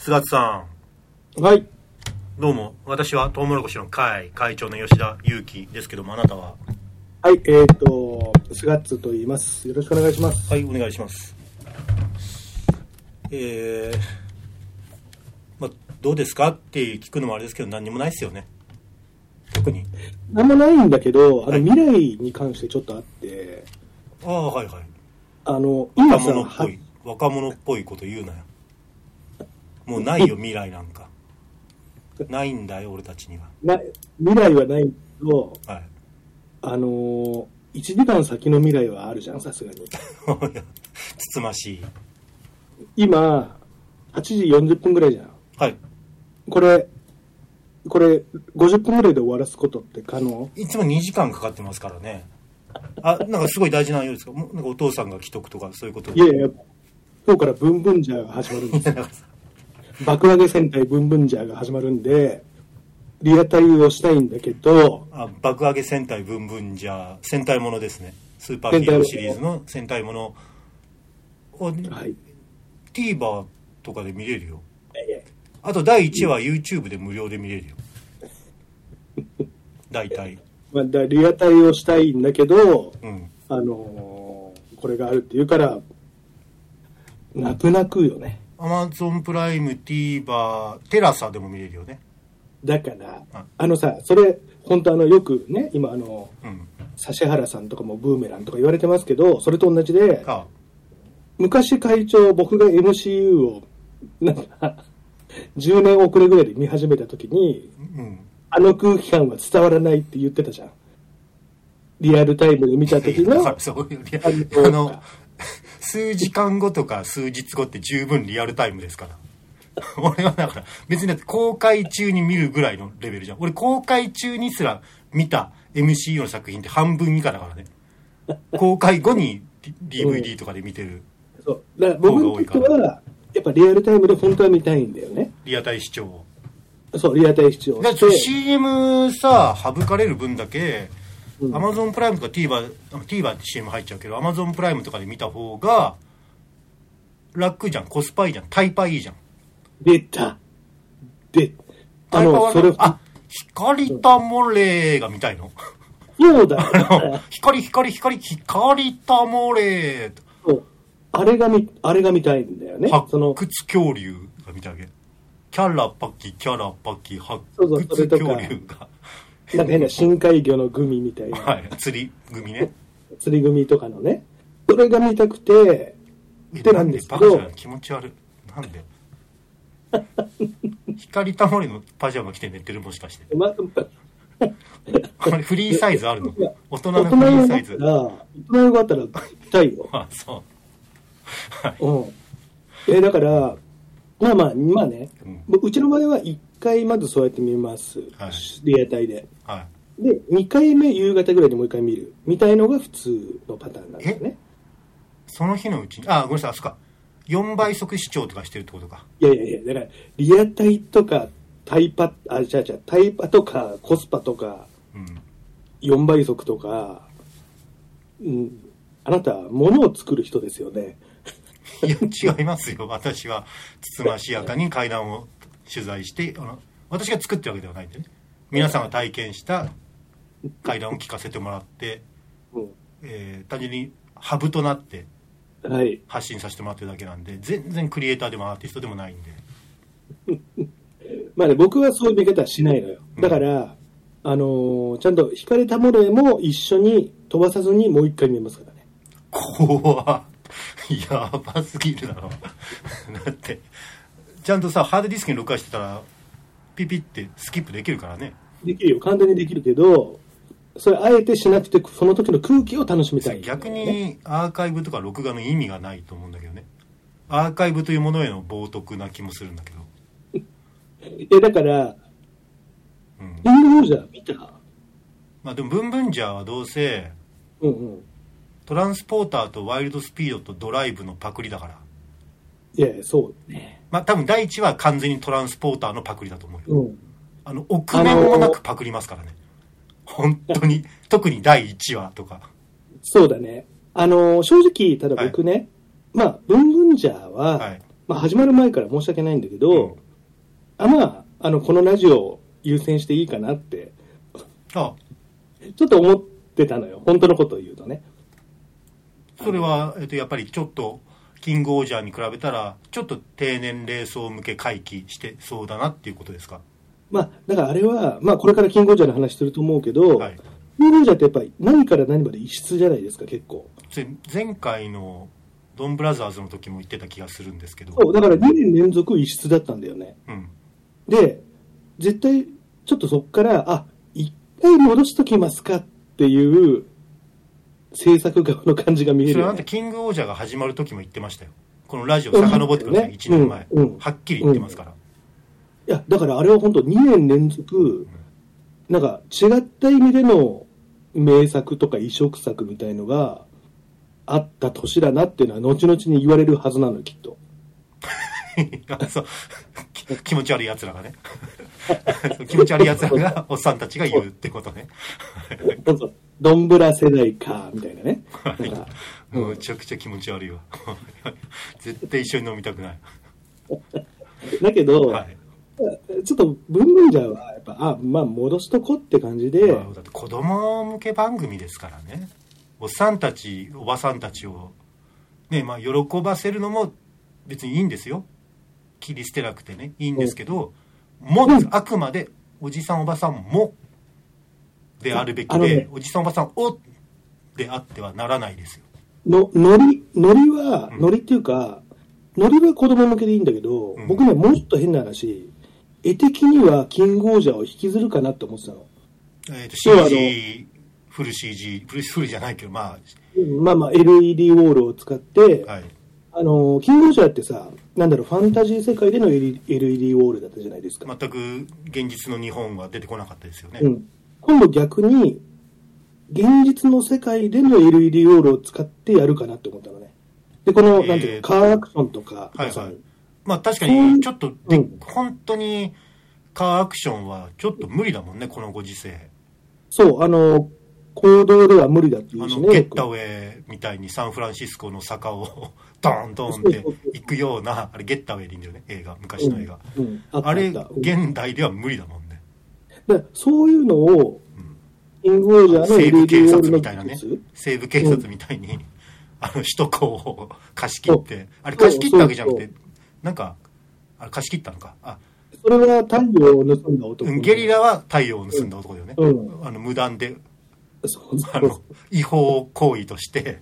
菅津さはい。ん、どうも、私はトウモロコシの会会長の吉田裕樹ですけども、あなたは？はい、えっ、と、スガッツと言います。よろしくお願いします。はい、お願いします。えー、まあ、どうですかって聞くのもあれですけど、何にもないですよね。特に。なんもないんだけど、あはいの、未来に関してちょっとあって、ああ、はいはい。あの、今若さ、者っぽい、若者っぽいこと言うなよ。もうないよ、未来なんか。ないんだよ、俺たちには。な未来はないけど、はい。あのー、1時間先の未来はあるじゃん、さすがに。つつましい。今、8時40分ぐらいじゃん。はい。これ、これ、50分ぐらいで終わらすことって可能？いつも2時間かかってますからね。あ、なんかすごい大事なようですか？なんかお父さんが既得とかそういうこと？いやいや、今日からブンブンジャーが始まるんですよ。爆上げ戦隊ブンブンジャーが始まるんで、リアタイをしたいんだけど、あ爆上げ戦隊ブンブンじゃ戦隊ものですね。スーパーヒーローシリーズの戦隊ものを、はい。TVer とかで見れるよ。あと第1話 YouTube で無料で見れるよ。大体。まあ、だリアタイをしたいんだけど、うん。あのーこれがあるっていうから、泣く泣くよね。Amazon プライム、TVer、テラサでも見れるよね。だからあ、あのさ、それ、本当あの、よくね、今あの、うん。指原さんとかもブーメランとか言われてますけど、それと同じで、あ、昔会長、僕が MCU を、なんか、10年遅れぐらいで見始めた時に、うん。あの空気感は伝わらないって言ってたじゃん。リアルタイムで見た時の そういうリアあのあの、数時間後とか数日後って十分リアルタイムですから。俺はだから、別にだって公開中に見るぐらいのレベルじゃん。俺公開中にすら見た MCU の作品って半分以下だからね。公開後に DVD とかで見てるそう。だから僕にとっては、やっぱリアルタイムで本当は見たいんだよね。リアタイ視聴を。そう、リアタイ視聴だ。CM さ、省かれる分だけ、うん Amazon プライムとか TVer、TVer って CM 入っちゃうけど、Amazon プライムとかで見た方が、楽じゃん、コスパいいじゃん、タイパいいじゃん。出た。で、あの、タイパはそれ、あ、光たもれが見たいの？そうだよ。光、光、光、光たもれそうあれが見、あれが見たいんだよね。発掘恐竜が見たわけ。キャラパキ、キャラパキ、発そうそうそ掘恐竜が。なんか変な深海魚のグミみたいな、はい、釣り組ね。釣りグミとかのね。それが見たくて、でなんで？すけど気持ち悪い。なんで？光たもれのパジャマ着て寝てるもしかして。ま、これフリーサイズあるの？大人の大フリーサイズ？大人になったら見たいよ。あ、そう。はい。うん。え、だから、まあまあ、まあね、うんうちの場合は1回まずそうやって見ます。はいリアタイで。はい。で、2回目夕方ぐらいでもう1回見る。みたいのが普通のパターンなんだよね。その日のうちに、あ、ごめんなさい、あそっか。4倍速視聴とかしてるってことか。いやいやいや、だから、リアタイとか、タイパ、あ、じゃあじゃあタイパとか、コスパとか、うん。4倍速とか、うん、あなた、物を作る人ですよね。いや、違いますよ。私は、つつましやかに階段を取材して、あの、私が作ってるわけではないんでね。皆さんが体験した階段を聞かせてもらって、うえー単純にハブとなってん。はい。発信させてもらってるだけなんで、全然クリエイターでもアーティストでもないんで。まあね、僕はそういう見方はしないのよ。だから、あのーちゃんと光たもれも一緒に飛ばさずにもう一回見ますからね。怖っやばすぎるだろ。だって、ちゃんとさ、ハードディスクに録画してたら、ピピってスキップできるからね。できるよ。簡単にできるけど、それあえてしなくて、その時の空気を楽しみたいね、逆にアーカイブとか録画の意味がないと思うんだけどね。アーカイブというものへの冒涜な気もするんだけど。いや、だから、うん。インド王者見た？まあでも、ブンブンジャーはどうせ、うんうん。トランスポーターとワイルドスピードとドライブのパクリだから。いやいや、そうね。まあ多分第一は完全にトランスポーターのパクリだと思うよ。うん。あの、臆面もなくパクりますからね。本当に。特に第1話とか。そうだね。あのー正直、ただ僕ね、まあ、ブンブンジャーは、はい。まあ、始まる前から申し訳ないんだけど、うんあまあ、あの、このラジオを優先していいかなって、あちょっと思ってたのよ。本当のことを言うとね。それは、えっと、やっぱりちょっとキングオージャーに比べたらちょっと低年齢層向け回帰してそうだなっていうことですか？まあ、だからあれは、まあ、これからキングオージャーの話すると思うけど、はいキングオージャーってやっぱり何から何まで異質じゃないですか、結構。前回のドンブラザーズの時も言ってた気がするんですけどそう、だから2年連続異質だったんだよね。うんで、絶対、ちょっとそっから、あ、一回戻しときますかっていう、制作側の感じが見えそれはあんたるよね。キングオージャーが始まる時も言ってましたよ。このラジオ遡ってください、うん。1年前、うん。うん。はっきり言ってますから、いや、だからあれは本当2年連続、なんか違った意味での名作とか異色作みたいのがあった年だなっていうのは後々に言われるはずなのよ、きっと。あそう。き気持ち悪い奴らがね。気持ち悪い奴らがおっさんたちが言うってことね。どうぞ、どんぶら世代か、みたいなね。むちゃくちゃ気持ち悪いわ。絶対一緒に飲みたくない、だけど、はい。ちょっと文文じゃは、やっぱ、あ、まあ戻しとこって感じで、まあだって子供向け番組ですからね。おっさんたちおばさんたちをねまあ喜ばせるのも別にいいんですよ。切り捨てなくてね。いいんですけど、もうん。あくまでおじさんおばさんもであるべきで、あのねおじさんおばさんをであってはならないですよの、ノリ、ノリは、うんノリっていうか、ノリは子供向けでいいんだけど、うん僕ね、もうちょっと変な話、絵的にはキングオージャーを引きずるかなって思ってたの。えーと CG フル CG フルフルじゃないけどままあまあ、LED ウォールを使って、あはいあの、キングオージャーってさ、なんだろう、ファンタジー世界での LED ウォールだったじゃないですか。全く現実の日本は出てこなかったですよね、うん。今度逆に、現実の世界での LED ウォールを使ってやるかなって思ったのね。で、この、えーなんていうの、カーアクションとか、はいはい。まあ確かにちょっとで、うん。本当にカーアクションはちょっと無理だもんねこのご時世。そう、あの、行動では無理だって言あうしね。のゲッタウェイみたいにサンフランシスコの坂を ドーンドーンって行くようなあれゲッタウェイでいいんだよね映画。昔の映画、うんうん。ああれ現代では無理だもんねでそういうのを、キングオージャーの西部警察みたいなね。西部警察みたいに、あの首都高を貸し切ってあれ貸し切ったわけじゃなくてなんかあれ貸し切ったのか？あ。それは太陽を盗んだ男。うんゲリラは太陽を盗んだ男だよね、うん。あの無断でそうそうあの違法行為として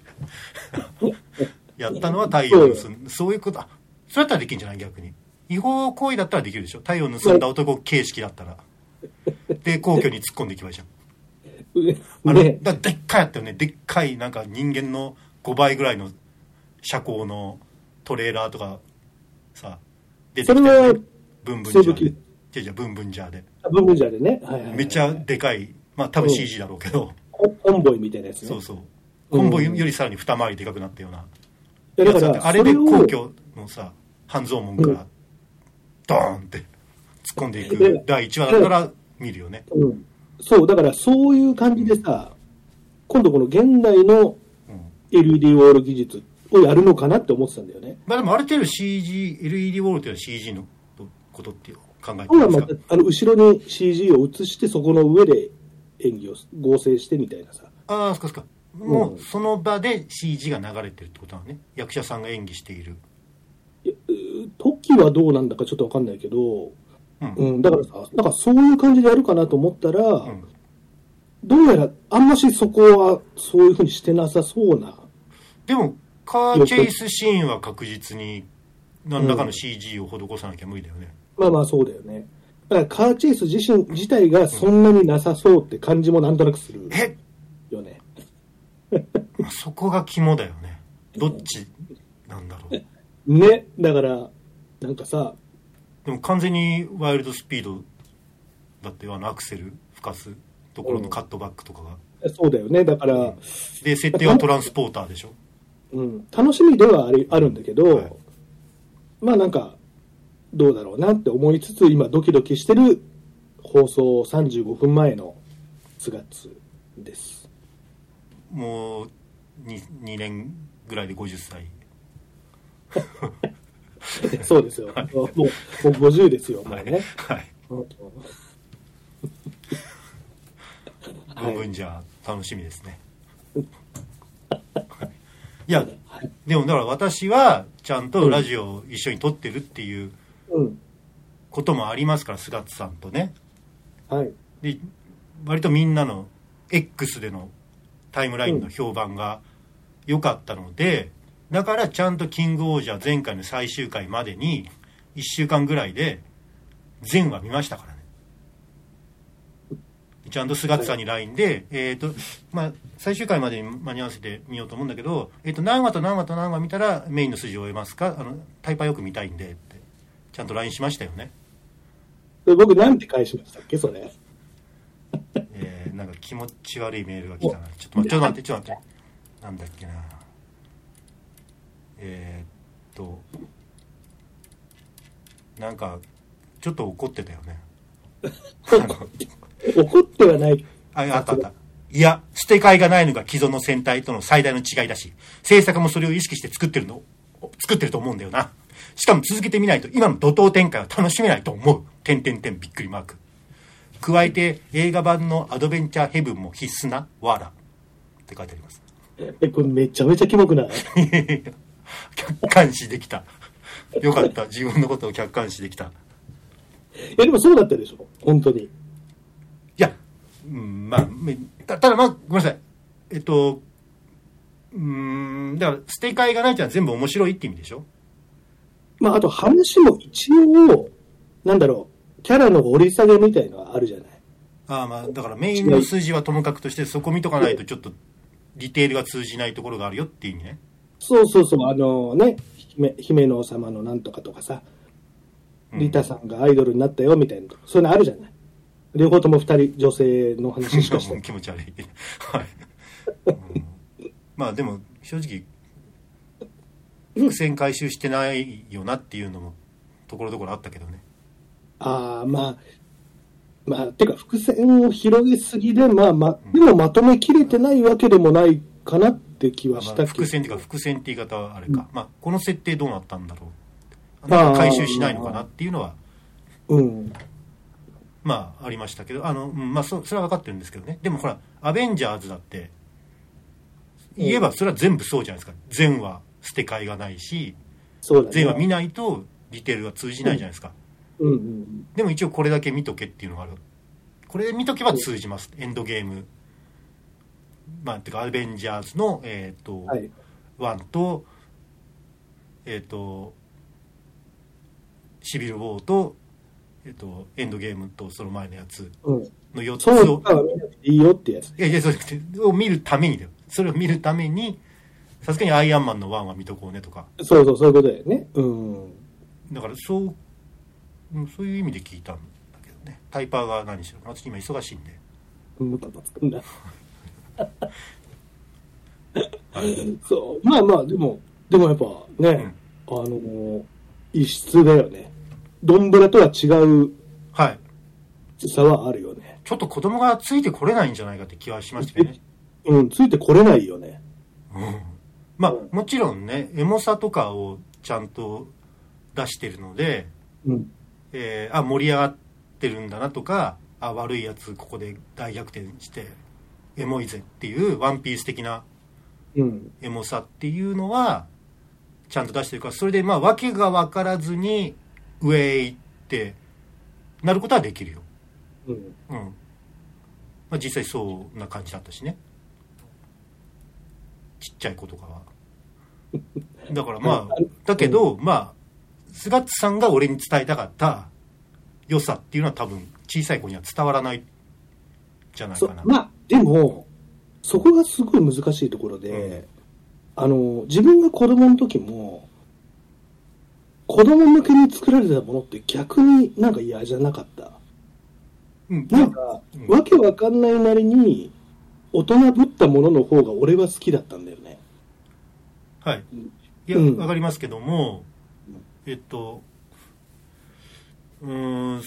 やったのは太陽を盗んそういうことあそれだったらできるんじゃない？逆に。違法行為だったらできるでしょ？太陽を盗んだ男形式だったらで皇居に突っ込んでいけばいいじゃんあの、ねだでっかいやったよね。でっかいなんか人間の5倍ぐらいの車高のトレーラーとかさ出てきたね。ブンブンジャーで。じゃじゃブンブンジャーで。ブンブンジャーでね、はいはいはい。めっちゃでかいまあ多分 CG だろうけど、ココンボイみたいなやつね。そうそう。うん。コンボイよりさらに二回りでかくなったような。いやだあれで皇居のさ半蔵門からドーンって突っ込んでいくで第1話だったら見るよね。うん、そう、だからそういう感じでさ、今度この現代のうん。LED ウォール技術をやるのかなって思ってたんだよね。まあでもある程度 CG LED ウォールっていうのは CG のことっていう考えて今まますか？たあの後ろに CG を映してそこの上で演技を合成してみたいなさ。ああそっかそっか。もうその場で CG が流れてるってことなのね。役者さんが演技している。時はどうなんだかちょっとわかんないけど、うん。うん、だからさ、なんかそういう感じでやるかなと思ったら、うん。どうやらあんましそこはそういうふうにしてなさそうな。でもカーチェイスシーンは確実に何らかの CG を施さなきゃ無理だよね、まあまあそうだよね。だからカーチェイス自身自体がそんなになさそうって感じもなんとなくする。え？よね。まあそこが肝だよね。どっちなんだろう。ね、だから、なんかさ、でも完全にワイルドスピードだってあのアクセル吹かすところのカットバックとかが、そうだよね。だから、で設定はトランスポーターでしょ？うん、楽しみではありあるんだけど、はい。まあなんか、どうだろうなって思いつつ、今ドキドキしてる放送35分前の9月です。もう 2, 2年ぐらいで50歳 そうですよ。もう、もう50ですよ、もうね。はい。う ん五分じゃ楽しみですね。いや、でもだから私はちゃんとラジオを一緒に撮ってるっていううん。こともありますから、菅津さんとね。はい。で、割とみんなの X でのタイムラインの評判が良かったので、だからちゃんとキングオージャー前回の最終回までに1週間ぐらいで全話見ましたからね。ちゃんと菅津さんに LINE で、えっ、と、まあ、最終回までに間に合わせてみようと思うんだけど、えっ、と、何話と何話と何話見たらメインの筋を終えますか？あの、タイパーよく見たいんでって、ちゃんと LINE しましたよね。で僕、なんて返しましたっけ、それ。えー、なんか気持ち悪いメールが来たな。ちょっと待って、ちょっと待って、ちょっと待って。なんだっけな。えー、っと、なんか、ちょっと怒ってたよね。怒ってはない。あ、あったあった。いや、捨て替えがないのが既存の戦隊との最大の違いだし、制作もそれを意識して作ってるの、作ってると思うんだよな。しかも続けてみないと今の怒涛展開は楽しめないと思う。てんてんてんびっくりマーク。加えて映画版のアドベンチャーヘブンも必須なわら。って書いてあります。え、これめちゃめちゃキモくない？客観視できた。よかった。自分のことを客観視できた。いや、でもそうだったでしょ本当に。いや、うん、まあ、めたただまあ、ごめんなさい。えっと、うーん、だから、捨て替えがないってのは全部面白いって意味でしょ？まあ、あと話も一応、なんだろう、キャラの掘り下げみたいのはあるじゃない？ああまあ、だからメインの数字はともかくとして、そこ見とかないとちょっと、ディテールが通じないところがあるよっていう意味ね。そうそうそう、あのね、姫姫の王様のなんとかとかさ、うんリタさんがアイドルになったよみたいな、そういうのあるじゃない。両方とも二人女性の話しかして。気持ち悪い。はい。うんまあでも、正直、伏線回収してないよなっていうのも、ところどころあったけどね。ああ、まあ、まあ、てか伏線を広げすぎで、まあまあ、でもまとめきれてないわけでもないかなって気はまあしたけど。伏線っていうか、伏線って言い方はあれか。まあ、この設定どうなったんだろう。なんか回収しないのかなっていうのは、うん。まあ、ありましたけど、あの、うんまあそ、それは分かってるんですけどね。でもほら、アベンジャーズだって、言えばそれは全部そうじゃないですか。全話捨て替えがないし、ね。全話見ないとディテールが通じないじゃないですか。うんうん。でも一応これだけ見とけっていうのがある。これ見とけば通じます。エンドゲーム。まあ、てか、アベンジャーズの、えっ、と、はい。1と、えっ、と、シビルウォーと、えっ、と、エンドゲームとその前のやつうん。の4つを、そうか、見なくていいよってやつ。いやいや、そうじゃなくて、を見るためにだよ。それを見るために、さすがにアイアンマンの1は見とこうねとか。そうそう、そういうことだよね。うん。だから、そう、うんそういう意味で聞いたんだけどね。タイパーが何しろ。私今忙しいんで。ムカつくんだ。はい。そう。まあまあ、でも、でもやっぱね、あの、異質だよね。ドンブラとは違うはい。差はあるよね。ちょっと子供がついてこれないんじゃないかって気はしましたけどね。うん、ついてこれないよね。うんまあ、もちろんね、エモさとかをちゃんと出してるので、うん。えーあ、盛り上がってるんだなとか、あ、悪いやつここで大逆転して、エモいぜっていうワンピース的なうん。エモさっていうのは、ちゃんと出してるから、それでまあ、訳が分からずに、上へ行って、なることはできるよ。うん。うん。まあ、実際そうな感じだったしね。ちっちゃい子とかは。だからまあ、だけど、まあ、菅津さんが俺に伝えたかった良さっていうのは多分小さい子には伝わらないじゃないかな。そまあ、でも、そこがすごい難しいところで、あの、自分が子供の時も、子供向けに作られたものって逆になんか嫌じゃなかった。うん、なんか、うんわけわかんないなりに、大人ぶったものの方が俺は好きだったんだよね。はい。いや、うんわかりますけども、えっと、うーん、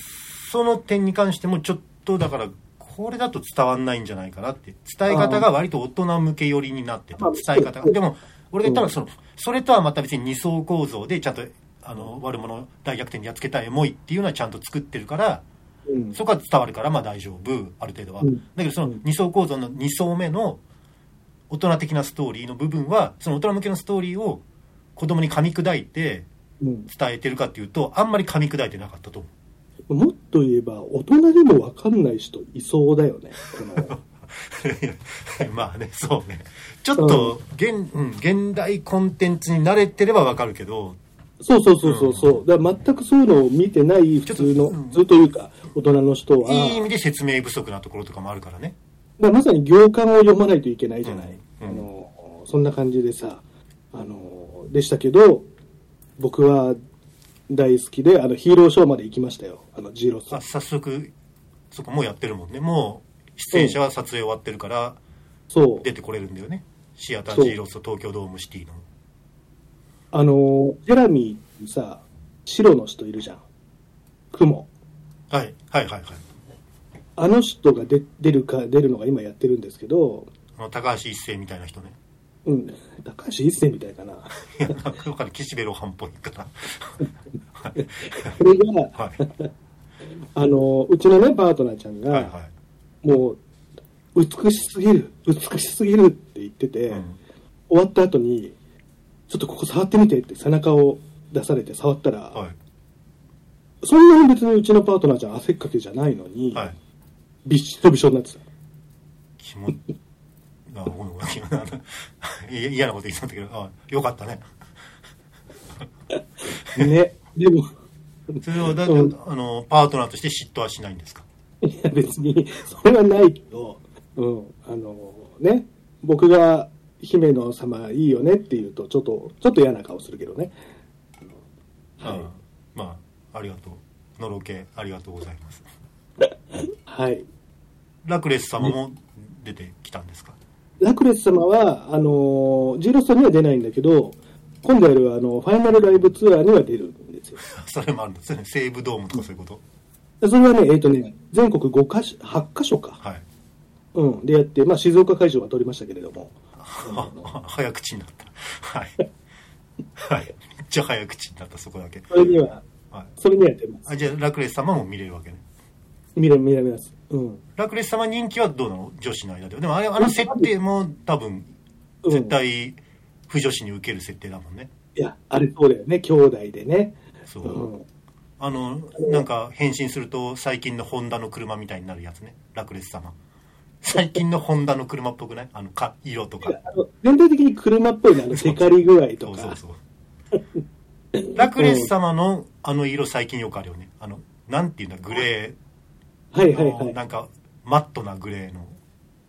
その点に関してもちょっとだから、これだと伝わんないんじゃないかなって。伝え方が割と大人向け寄りになってたあ。伝え方が。でも、俺が言ったのはその、それとはまた別に二層構造でちゃんと、あの悪者大逆転でやっつけたエモいっていうのはちゃんと作ってるからうん。そこは伝わるからまあ大丈夫ある程度は、うんだけどそのうん二層構造の2層目の大人的なストーリーの部分はその大人向けのストーリーを子供に噛み砕いてうん。伝えてるかっていうとあんまり噛み砕いてなかったと思うもっと言えば、大人でもわかんない人いそうだよね。こ のまあねそうね。ちょっと現,、うん、現代コンテンツに慣れてればわかるけど。そうそうそうそうそう。だから全くそういうのを見てない普通の、うん。普通というか、大人の人は、いい意味で説明不足なところとかもあるからね。だまさに行間を読まないといけないじゃない。うん。あの、そんな感じでさ、あの、でしたけど、僕は大好きで、あの、ヒーローショーまで行きましたよ。あの、ジーロスあ。早速そこもうやってるもんねもう出演者は撮影終わってるからそう。出てこれるんだよねシアタージーロスと東京ドームシティのあの、ジェラミーにさ、白の人いるじゃん。雲。はいはいはいはいあの人が出出るか、出るのが今やってるんですけど、あの高橋一生みたいな人ねうん、高橋一生みたいかな。いやなん岸辺露伴っぽいからこれが、はい。あの、うちのね、パートナーちゃんが、はいはい。もう、美しすぎる、美しすぎるって言ってて、うん。終わった後に、ちょっとここ触ってみてって背中を出されて触ったら、はい。そんなに別にうちのパートナーちゃん汗っかけじゃないのに、はい。びっしょびしょになってた。気もあごめんごめんいや 嫌なこと言ってたんだけどあよかったね。ね。でも、それはだって、うん。あのパートナーとして嫉妬はしないんですか？いや別に、それはないけど、うん、あの、ね、僕が姫野様いいよねって言うと、ちょっと、ちょっと嫌な顔するけどね。はい。まあありがとう。のろけありがとうございます。はい。ラクレス様も出てきたんですか？ラクレス様は、あの、ジーロストには出ないんだけど、今度やるあの、ファイナルライブツアーには出るんですよ。それもあるんですね西武ドームとかそういうこと？でそれはね、えっ、とね、全国5か所、8カ所か。はいうん。でやって、まあ、静岡会場は取りましたけれども。早口になったはいはいめっちゃ早口になったそこだけそれには、はいそれには出ます。あじゃあラクレス様も見れるわけね見れ、見れます。うん。ラクレス様人気はどうなの女子の間では？でもあれあの設定も多分うん。絶対不女子に受ける設定だもんね。いや、あれそうだよね、兄弟でね。そう、うん。あのなんか変身すると最近のホンダの車みたいになるやつね。ラクレス様。最近のホンダの車っぽくない？あのか色とか。全体的に車っぽいね、あの、テカリ具合とか。そうそうそう。ラクレス様のあの色最近よくあるよね。あのなんていうんだ？グレはいはいはい。なんかマットなグレーの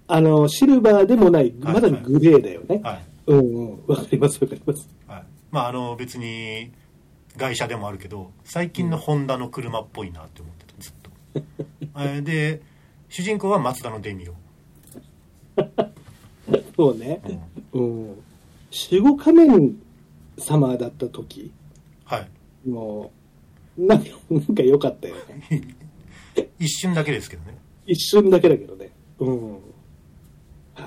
あの、シルバーでもない、はいまだにグレーだよね。はいうんうん。わかりますわかります。はい、まああの別に外車でもあるけど最近のホンダの車っぽいなって思ってたずっと えーで主人公は松田のデミオ、そうね。うんうん。守護仮面様だった時、はいもう、なんか、なんか良かったよね。一瞬だけですけどね一瞬だけだけどね。うん。は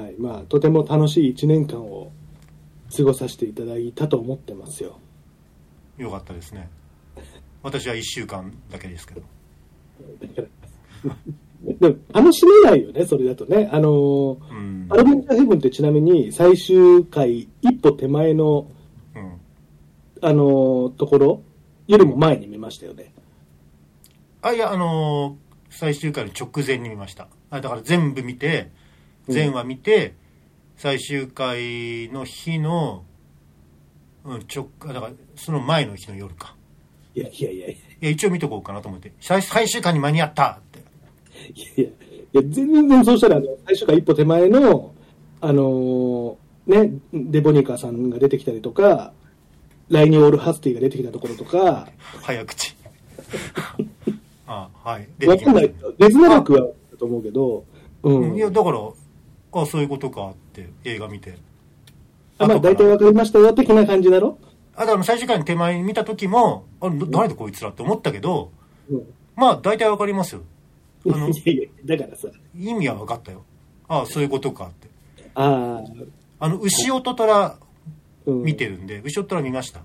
い。まあ、とても楽しい一年間を過ごさせていただいたと思ってますよ。よかったですね私は1週間だけですけどだからでも楽しめないよね、それだとね。あのーうんアドベンチャーヘブンってちなみに最終回一歩手前の、うんあのーところよりも前に見ましたよね。あいやあのー最終回の直前に見ました。あだから全部見て全話見て、最終回の日の、うん、直だからその前の日の夜か。いやいやいや。いいや一応見とこうかなと思って。最最終回に間に合ったって。やいやいや、全然そうしたら、あの最初から一歩手前の、あのーね、デボニカさんが出てきたりとか、ライニー・オール・ハスティが出てきたところとか、早口あはいわかんない。別なくはだと思うけど、うたん。いやだからあそういうことかって映画見てあまあ、大体わかりましたよ、的な感じだろ？あだから最終回の手前に見た時もあど誰だこいつらって思ったけどうん。まあ大体わかりますよ あのいやいや、だからさ、意味は分かったよああそういうことかってああ、あの牛音虎うん。見てるんで、牛音虎見ました？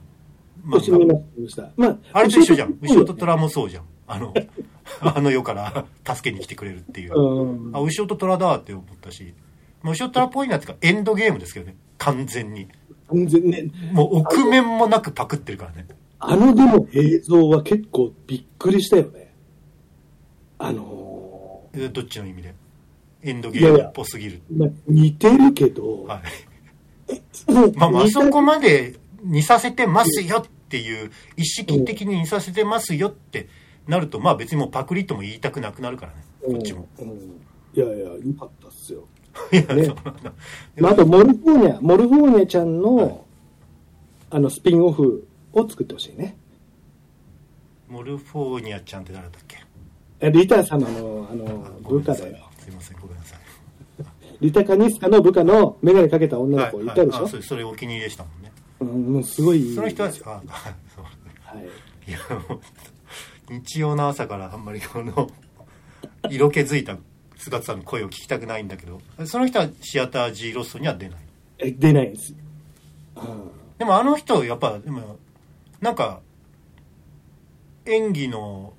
私見ました。まあ、あれと一緒じゃん。牛尾とと虎もそうじゃん。あの、あの世から助けに来てくれるっていう。うん。あ、牛尾と虎だって思ったし。まあ、牛虎っぽいなっていうか、エンドゲームですけどね。完全に。完全ね、もう奥面もなくパクってるからね。あのでも映像は結構びっくりしたよね。あのえどっちの意味で？エンドゲームっぽすぎる。ーまあ、似てるけど、はい。まあ、まあそこまで似させてますよっていう、意識的に似させてますよってなると、まあ別にもうパクリとも言いたくなくなるからね。こっちも。いやいや、よかったっすよ。いや、ねそうなんだ。まあ、あと、モルフォーニャ、モルフォーニャちゃんの、はいあの、スピンオフを作ってほしいね。モルフォーニャちゃんって誰だっけ？えリタ様の、あの、部下だよ。すいません、ごめんなさい。リタカニスカの部下のメガネかけた女の子いたでしょ、はいはいあそれそれお気に入りでしたもんね。うん、もうすごいその人は、あそうはい。いや、もう、日曜の朝からあんまりこの、色気づいた菅田さんの声を聞きたくないんだけど、その人はシアター G ロストには出ない。え、出ないんです。うんでもあの人、やっぱ、でも、なんか、演技の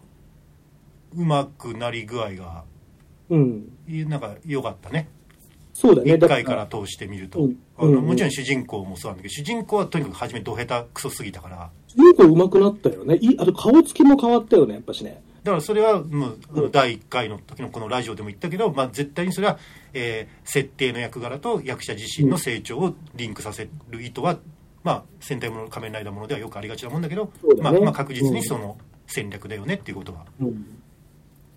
上手くなり具合が、うん。いなんか良かったね。そうだね。一回から通してみると。うんあのうんもちろん主人公もそうなんだけど、主人公はとにかく初めド下手クソすぎたから、結構上手くなったよね。いあと顔つきも変わったよね、やっぱしね。だからそれはもう第1回の時のこのラジオでも言ったけど、まあ、絶対にそれは、えー設定の役柄と役者自身の成長をリンクさせる意図は、まあ、戦隊もの仮面ライダーものではよくありがちなもんだけどねまあまあ、確実にその戦略だよねっていうことは、うん。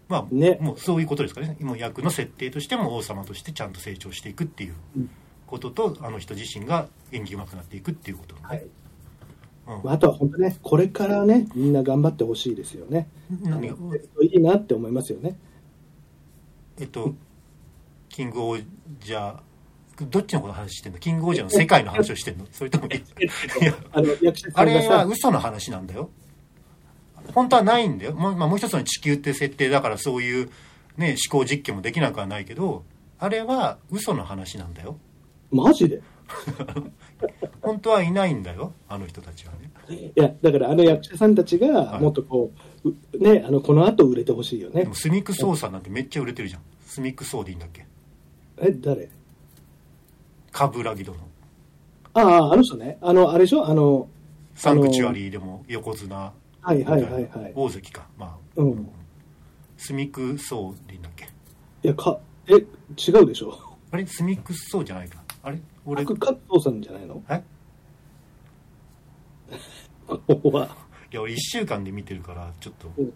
まあねもうそういうことですかねもう役の設定としても王様としてちゃんと成長していくっていううんこととあの人自身が演技上手くなっていくっていうこと、はい。うんまああとは本当ね、これからね、みんな頑張ってほしいですよね。何がいいなって思いますよね。えっと、キングオージャー、どっちのこと話してんの？キングオージャーの世界の話をしてんの？それとも、いや、あの、役者さあれは嘘の話なんだよ。本当はないんだよ。もう,、まあ、もう一つの地球って設定だからそういう、ね、思考実験もできなくはないけど、あれは嘘の話なんだよ。マジで？本当はいないんだよ、あの人たちはね。いや、だからあの役者さんたちが、いもっとこう、うね、あの、この後売れてほしいよねでも。スミックソーさんなんてめっちゃ売れてるじゃん。スミックソーでいいんだっけ？え、誰？カブラギドの。ああ、あの人ね。あの、あれでしょ？あの、サンクチュアリーでも横綱。はいはいはいはい。大関か。まあ、うん。スミックソーでいいんだっけ？いや、か、え、違うでしょ？あれ？スミックソーじゃないか。あれ？俺、角カットさんじゃないの？え？ここは。いや俺1週間で見てるからちょっと、うん。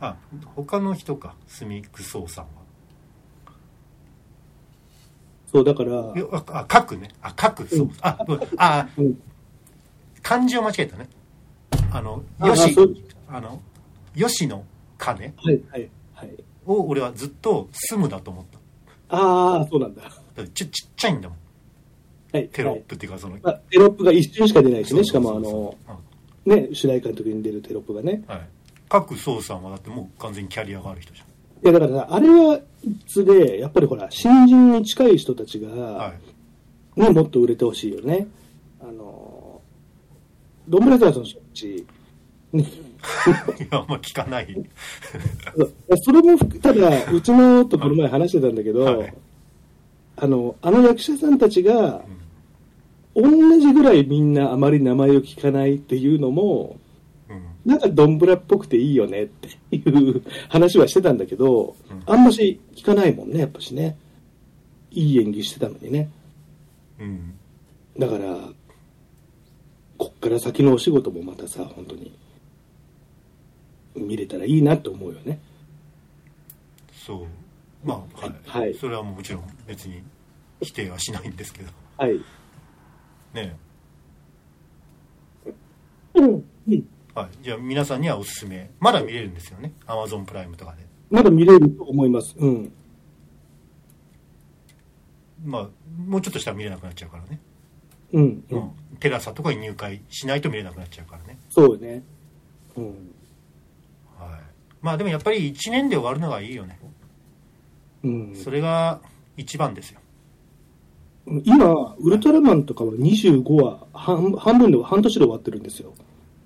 あ他の人かスミックソーさんは。そう、だから。い、やああ書くね。あ書くそう、うん。あうん。あうん。漢字を間違えたね。あのあよし。あそう。あの金はいはいはい。を俺はずっと住むだと思った。ああ、そうなんだ。だちっちっちゃいんだもん。はい。テロッはいプっていうかその、まあ、テロップが一瞬しか出ないしね。しかもあの、ね、主題歌の時に出るテロップがね。うんはい。各宋さんはだってもう完全にキャリアがある人じいや、だからさ、あれは一つで、やっぱりほら、新人に近い人たちが、ゃんはい。ね、もっと売れてほしいよね。あの、ドンブラザーズの人たち、ね。いやあんま聞かない。それも含、ただ、うちのとこの前話してたんだけど、はいあの、あの役者さんたちが、同じぐらいみんなあまり名前を聞かないっていうのも、うんなんかドンブラっぽくていいよねっていう話はしてたんだけど、うんあんまし聞かないもんね、やっぱしね。いい演技してたのにね。うんだから、こっから先のお仕事もまたさ、本当に、見れたらいいなって思うよね。そうまあはい、はいそれはもちろん別に否定はしないんですけどはい。ねうん。はい、じゃあ皆さんにはおすすめまだ見れるんですよねアマゾンプライムとかでまだ見れると思います。うん。まあもうちょっとしたら見れなくなっちゃうからね、うん。ううんん、テラサとかに入会しないと見れなくなっちゃうからね、そうね。うん。はい、まあでもやっぱり1年で終わるのがいいよねうん。それが一番ですよ今、ウルトラマンとかは25話、半半分で、半年で終わってるんですよ。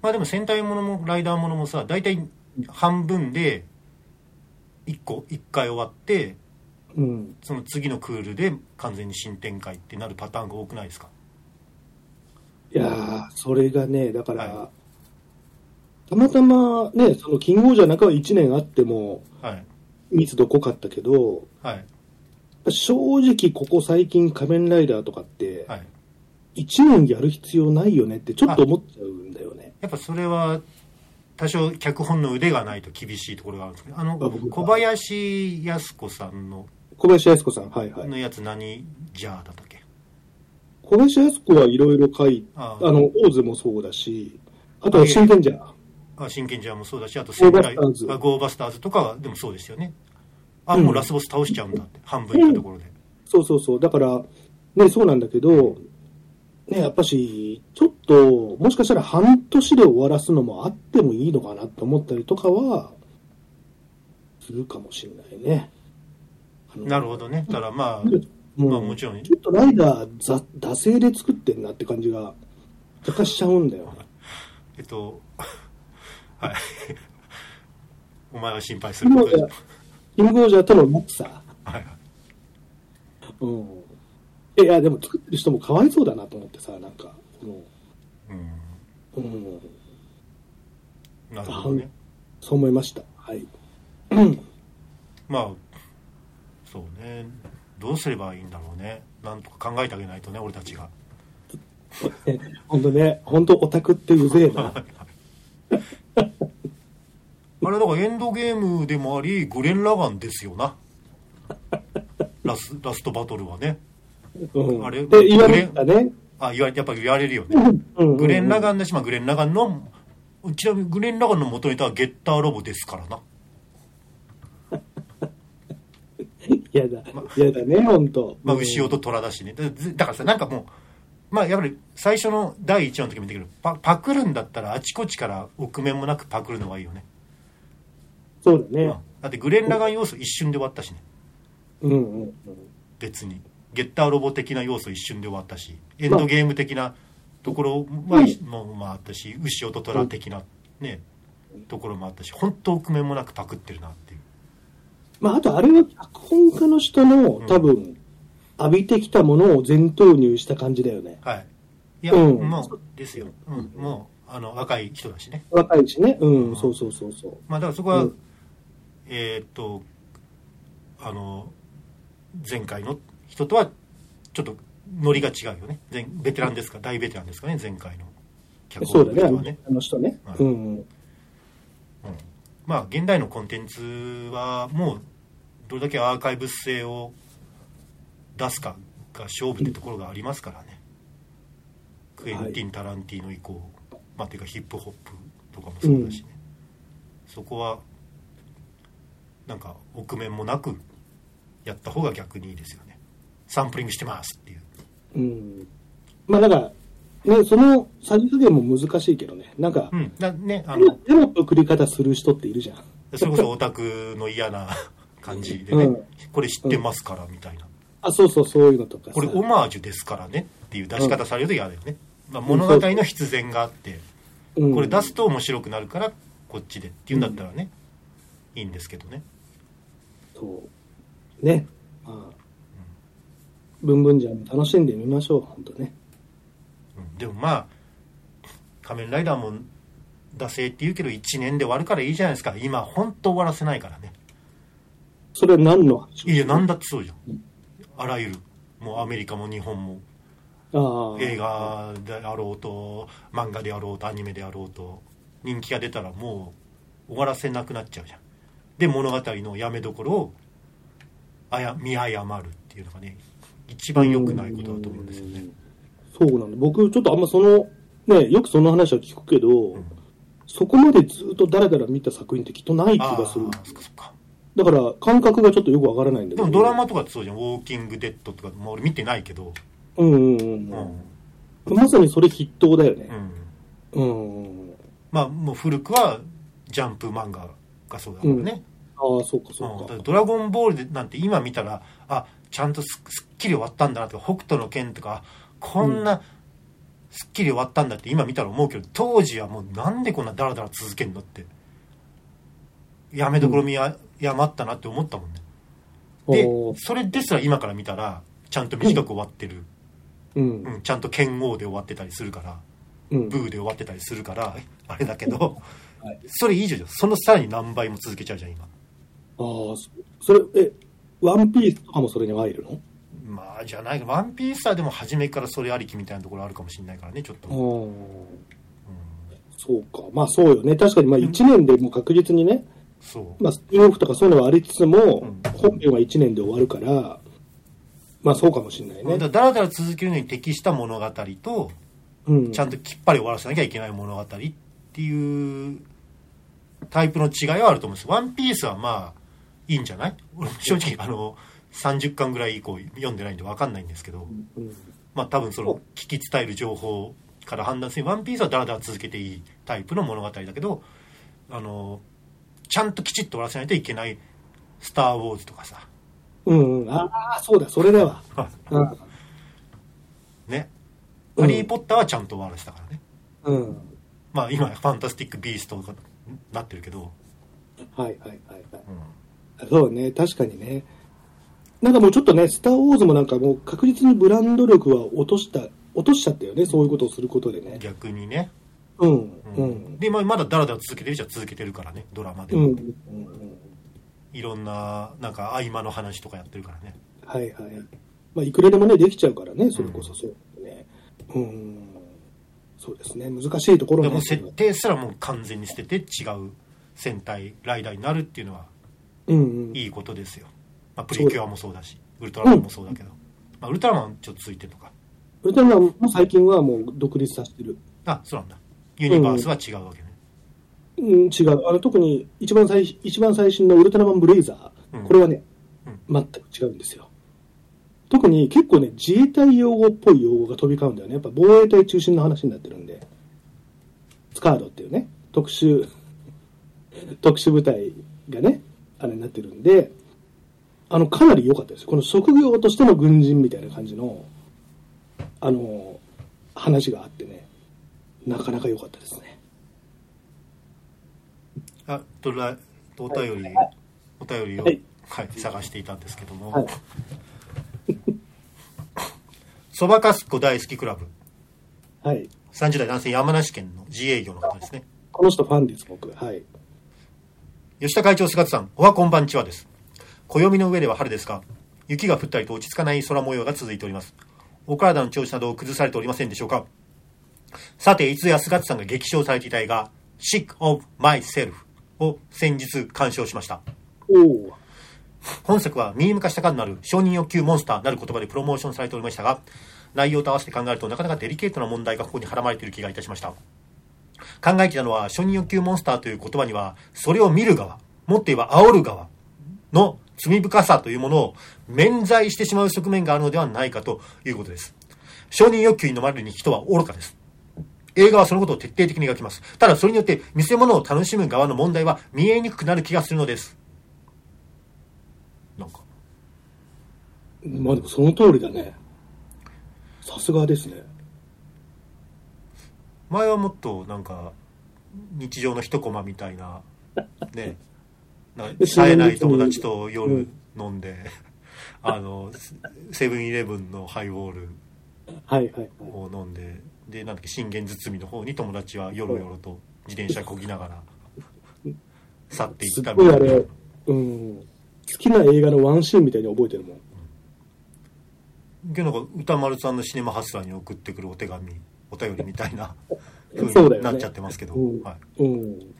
まあでも戦隊ものもライダーものもさ大体半分で1個1回終わってうん。その次のクールで完全に新展開ってなるパターンが多くないですか？いやー、それがね、だから、はたまたまね、そのキングオージャー中は1年あっても、はい密度濃かったけど、はい。正直ここ最近仮面ライダーとかって、はい。1年やる必要ないよねってちょっと思っちゃうんだよね。やっぱそれは多少脚本の腕がないと厳しいところがあるんですけどあの僕小林靖子さんの小林靖子さん、はいはい。のやつ何じゃあだったっけ？小林靖子はいろいろ書いああ。の、オーズもそうだし、あとは真剣じゃあ真剣ジャーもそうだしあとゴーバスターズ。あゴーバスターズとかはでもそうですよね。あもうラスボス倒しちゃうんだって、半分いったところで、そうそうそう。だから、ね、そうなんだけど、ね、やっぱし、ちょっと、もしかしたら半年で終わらすのもあってもいいのかなって思ったりとかは、するかもしれないね。なるほどね。だからまあ、うん。まあもちろん。ちょっとライダー、ざ惰性で作ってんなって感じが、若干しちゃうんだよ。えっとはい。お前は心配することでしょキングオージャーとの落差。はいはい。うん。いや、でも作ってる人もかわいそうだなと思ってさ、なんか、この、うん。うん、なるほどね。そう思いました。はい。まあそうね。どうすればいいんだろうね。なんとか考えてあげないとね俺たちが。本当ね、本当オタクってうぜえな。あれだからエンドゲームでもありグレン・ラガンですよな ラスラストバトルはねうん、あれで、言われたね。あ言われやっぱ言われるよねうんグレン・ラン。ガンだし、まあ、グレン・ラガンのちなみにグレン・ラガンの元ネタはゲッターロボですからな やだ、やだね、本当。まあ、牛尾と虎だしね。だだからさ、なんかもう、まあ、やっぱり最初の第1話の時も言ったけど、パパクるんだったらあちこちから臆面もなくパクるのがいいよね。そうだねうん。だってグレン・ラガン要素一瞬で終わったしね。うんうんうん。別に。ゲッターロボ的な要素一瞬で終わったし、エンドゲーム的なところは、もまああったし、牛尾と虎的なね、ところもあったし、本当臆面もなくパクってるなっていう。まあ、あとあれは脚本家の人の多分、浴びてきたものを全投入した感じだよね。はい。いや、うんもう、ですよ。うん、もう、あの、若い人だしね。若いしね。うん、うんそうそうそうそう。まあだからそこは、うんえーっとあの前回の人とはちょっとノリが違うよね前ベテランですか大ベテランですかね前回の脚本の人はねあの人ね。はいうん。うんまあ現代のコンテンツはもうどれだけアーカイブ性を出すかが勝負ってところがありますからね、クエンティン・タランティーノ以降、まあていうかヒップホップとかもそうだしね、そこはなんか臆面もなくやった方が逆にいいですよね。サンプリングしてますっていう。うん。まあ、だから、ね、そのさじ加減も難しいけどね。なんかう、ん。だねあの手の送り方する人っているじゃん。それこそオタクの嫌な感じでね、うん。これ知ってますからみたいなあ、そうそう、そういうのとか。さ。これオマージュですからねっていう出し方されると嫌だよね、まあ、物語の必然があってうん。これ出すと面白くなるからこっちでっていうんだったらね、いいんですけどね。そう。ね。まあ、ブンブンジャーも楽しんでみましょう、本当ね。うん。でもまあ仮面ライダーも惰性って言うけど1年で終わるからいいじゃないですか。今本当終わらせないからね。それは何の話？いや何だってそうじゃんあらゆるもうアメリカも日本もああ。映画であろうと漫画であろうとアニメであろうと人気が出たらもう終わらせなくなっちゃうじゃんで物語のやめどころをあや見誤るっていうのがね一番良くないことだと思うんですよねそうなんだ。僕、ちょっとあんまその、ね、よくその話は聞くけど、んそこまでずっとダラダラ見た作品ってきっとない気ああがする。そっかそっかだから、感覚がちょっとよくわからないんだけど。でもドラマとかってそうじゃん「ウォーキング・デッド」とか、まあ、俺見てないけどうんうんうんううんん。まさにそれ筆頭だよね。うんうん。まあもう古くはジャンプ漫画がそうだからね、ああ、そうかうんそうか。だからドラゴンボールでなんて今見たらあちゃんとすすっきり終わったんだなとか北斗の拳とかこんなすっきり終わったんだって今見たら思うけど当時はもうなんでこんなダラダラ続けんのってやめどころ見や余ったなって思ったもんね。でそれですら今から見たらちゃんと短く終わってる、うん。うん、ちゃんと剣王で終わってたりするからうん。ブーで終わってたりするから あれだけど、はい。それいいじゃん。そのさらに何倍も続けちゃうじゃん今。ああそそれえワンピースとかもそれに入るの？まあじゃない。ワンピースはでも初めからそれありきみたいなところあるかもしれないからねちょっと、うんうん。そうか。まあそうよね。確かにまあ1年でもう確実にね、そうまあ、スピンオフとかそういうのはありつつも、ん。本編は1年で終わるからまあそうかもしれないね。だからだらだら続けるのに適した物語とうん。ちゃんときっぱり終わらせなきゃいけない物語っていうタイプの違いはあると思うんです。ワンピースはまあいいんじゃない？俺正直あの30巻ぐらい以降読んでないんで分かんないんですけど、うん。まあ多分その聞き伝える情報から判断する。ワンピースはだらだら続けていいタイプの物語だけどあのちゃんときちっと終わらせないといけない「スター・ウォーズ」とかさ。うんうん、ああそうだそれだわ、うん。ね「うん。ハリー・ポッター」はちゃんと終わらせたからね。うん、まあ今ファンタスティック・ビーストがなってるけど、はいはいはいはい。うん。そうね確かにね。なんかもうちょっとね「スター・ウォーズ」もなんかもう確実にブランド力は落とした落としちゃったよねそういうことをすることでね。逆にね、うんううん。んで、まあ、まだだらだら続けてるじゃ続けてるからね。ドラマでも、うんうんいろんななんか合間の話とかやってるからね。はいはい。まあいくらでもねできちゃうからねそれこそそうね。うん。そうですね。難しいところでも設定すらもう完全に捨てて違う戦隊ライダーになるっていうのはうんうん。いいことですよ、まあ、プリキュアもそうだしウルトラマンもそうだけど、まあ、ウルトラマンちょっとついてるのか。ウルトラマンも最近はもう独立させてる。あそうなんだユニバースは違うわけね、うん、違う。あの、特に一番最、一番最新のウルトラマンブレイザー、うんこれはね、全く違うんですよ。特に結構ね、自衛隊用語っぽい用語が飛び交うんだよね。やっぱ防衛隊中心の話になってるんで。スカードっていうね、特殊、特殊部隊がね、あれになってるんで、あの、かなり良かったですよ。この職業としての軍人みたいな感じの、あの、話があってね、なかなか良かったですね。あとらお便り、お便りを、はい。はい、探していたんですけども、はい。そばかすこ大好きクラブ。はい。30代男性山梨県の自営業の方ですね。この人ファンです、僕。はい。吉田会長菅田さんおはこんばんちはです。暦の上では春ですが雪が降ったりと落ち着かない空模様が続いております。お体の調子などを崩されておりませんでしょうかさていつや菅田さんが激賞されていた映画「Sick of Myself」を先日鑑賞しました。本作はミーム化した感のある承認欲求モンスターなる言葉でプロモーションされておりましたが内容と合わせて考えるとなかなかデリケートな問題がここに絡まれている気がいたしました。考えていたのは承認欲求モンスターという言葉にはそれを見る側もっと言えば煽る側の罪深さというものを免罪してしまう側面があるのではないかということです。承認欲求に飲まれる人は愚かです映画はそのことを徹底的に描きますただそれによって見せ物を楽しむ側の問題は見えにくくなる気がするのですなんかまあでもその通りだね。さすがですね。前はもっとなんか日常の一コマみたいなね なんか冴えない友達と夜飲んで、あのセブンイレブンのハイボールはいはいはい。ででなんだっけ信玄包みの方に友達はよろよろと自転車こぎながら去っていすったみたいなうん。好きな映画のワンシーンみたいに覚えてるもん。けどなんか歌丸さんのシネマハスラーに送ってくるお手紙お便りみたいな 風になっちゃってますけど、うんはい、うん。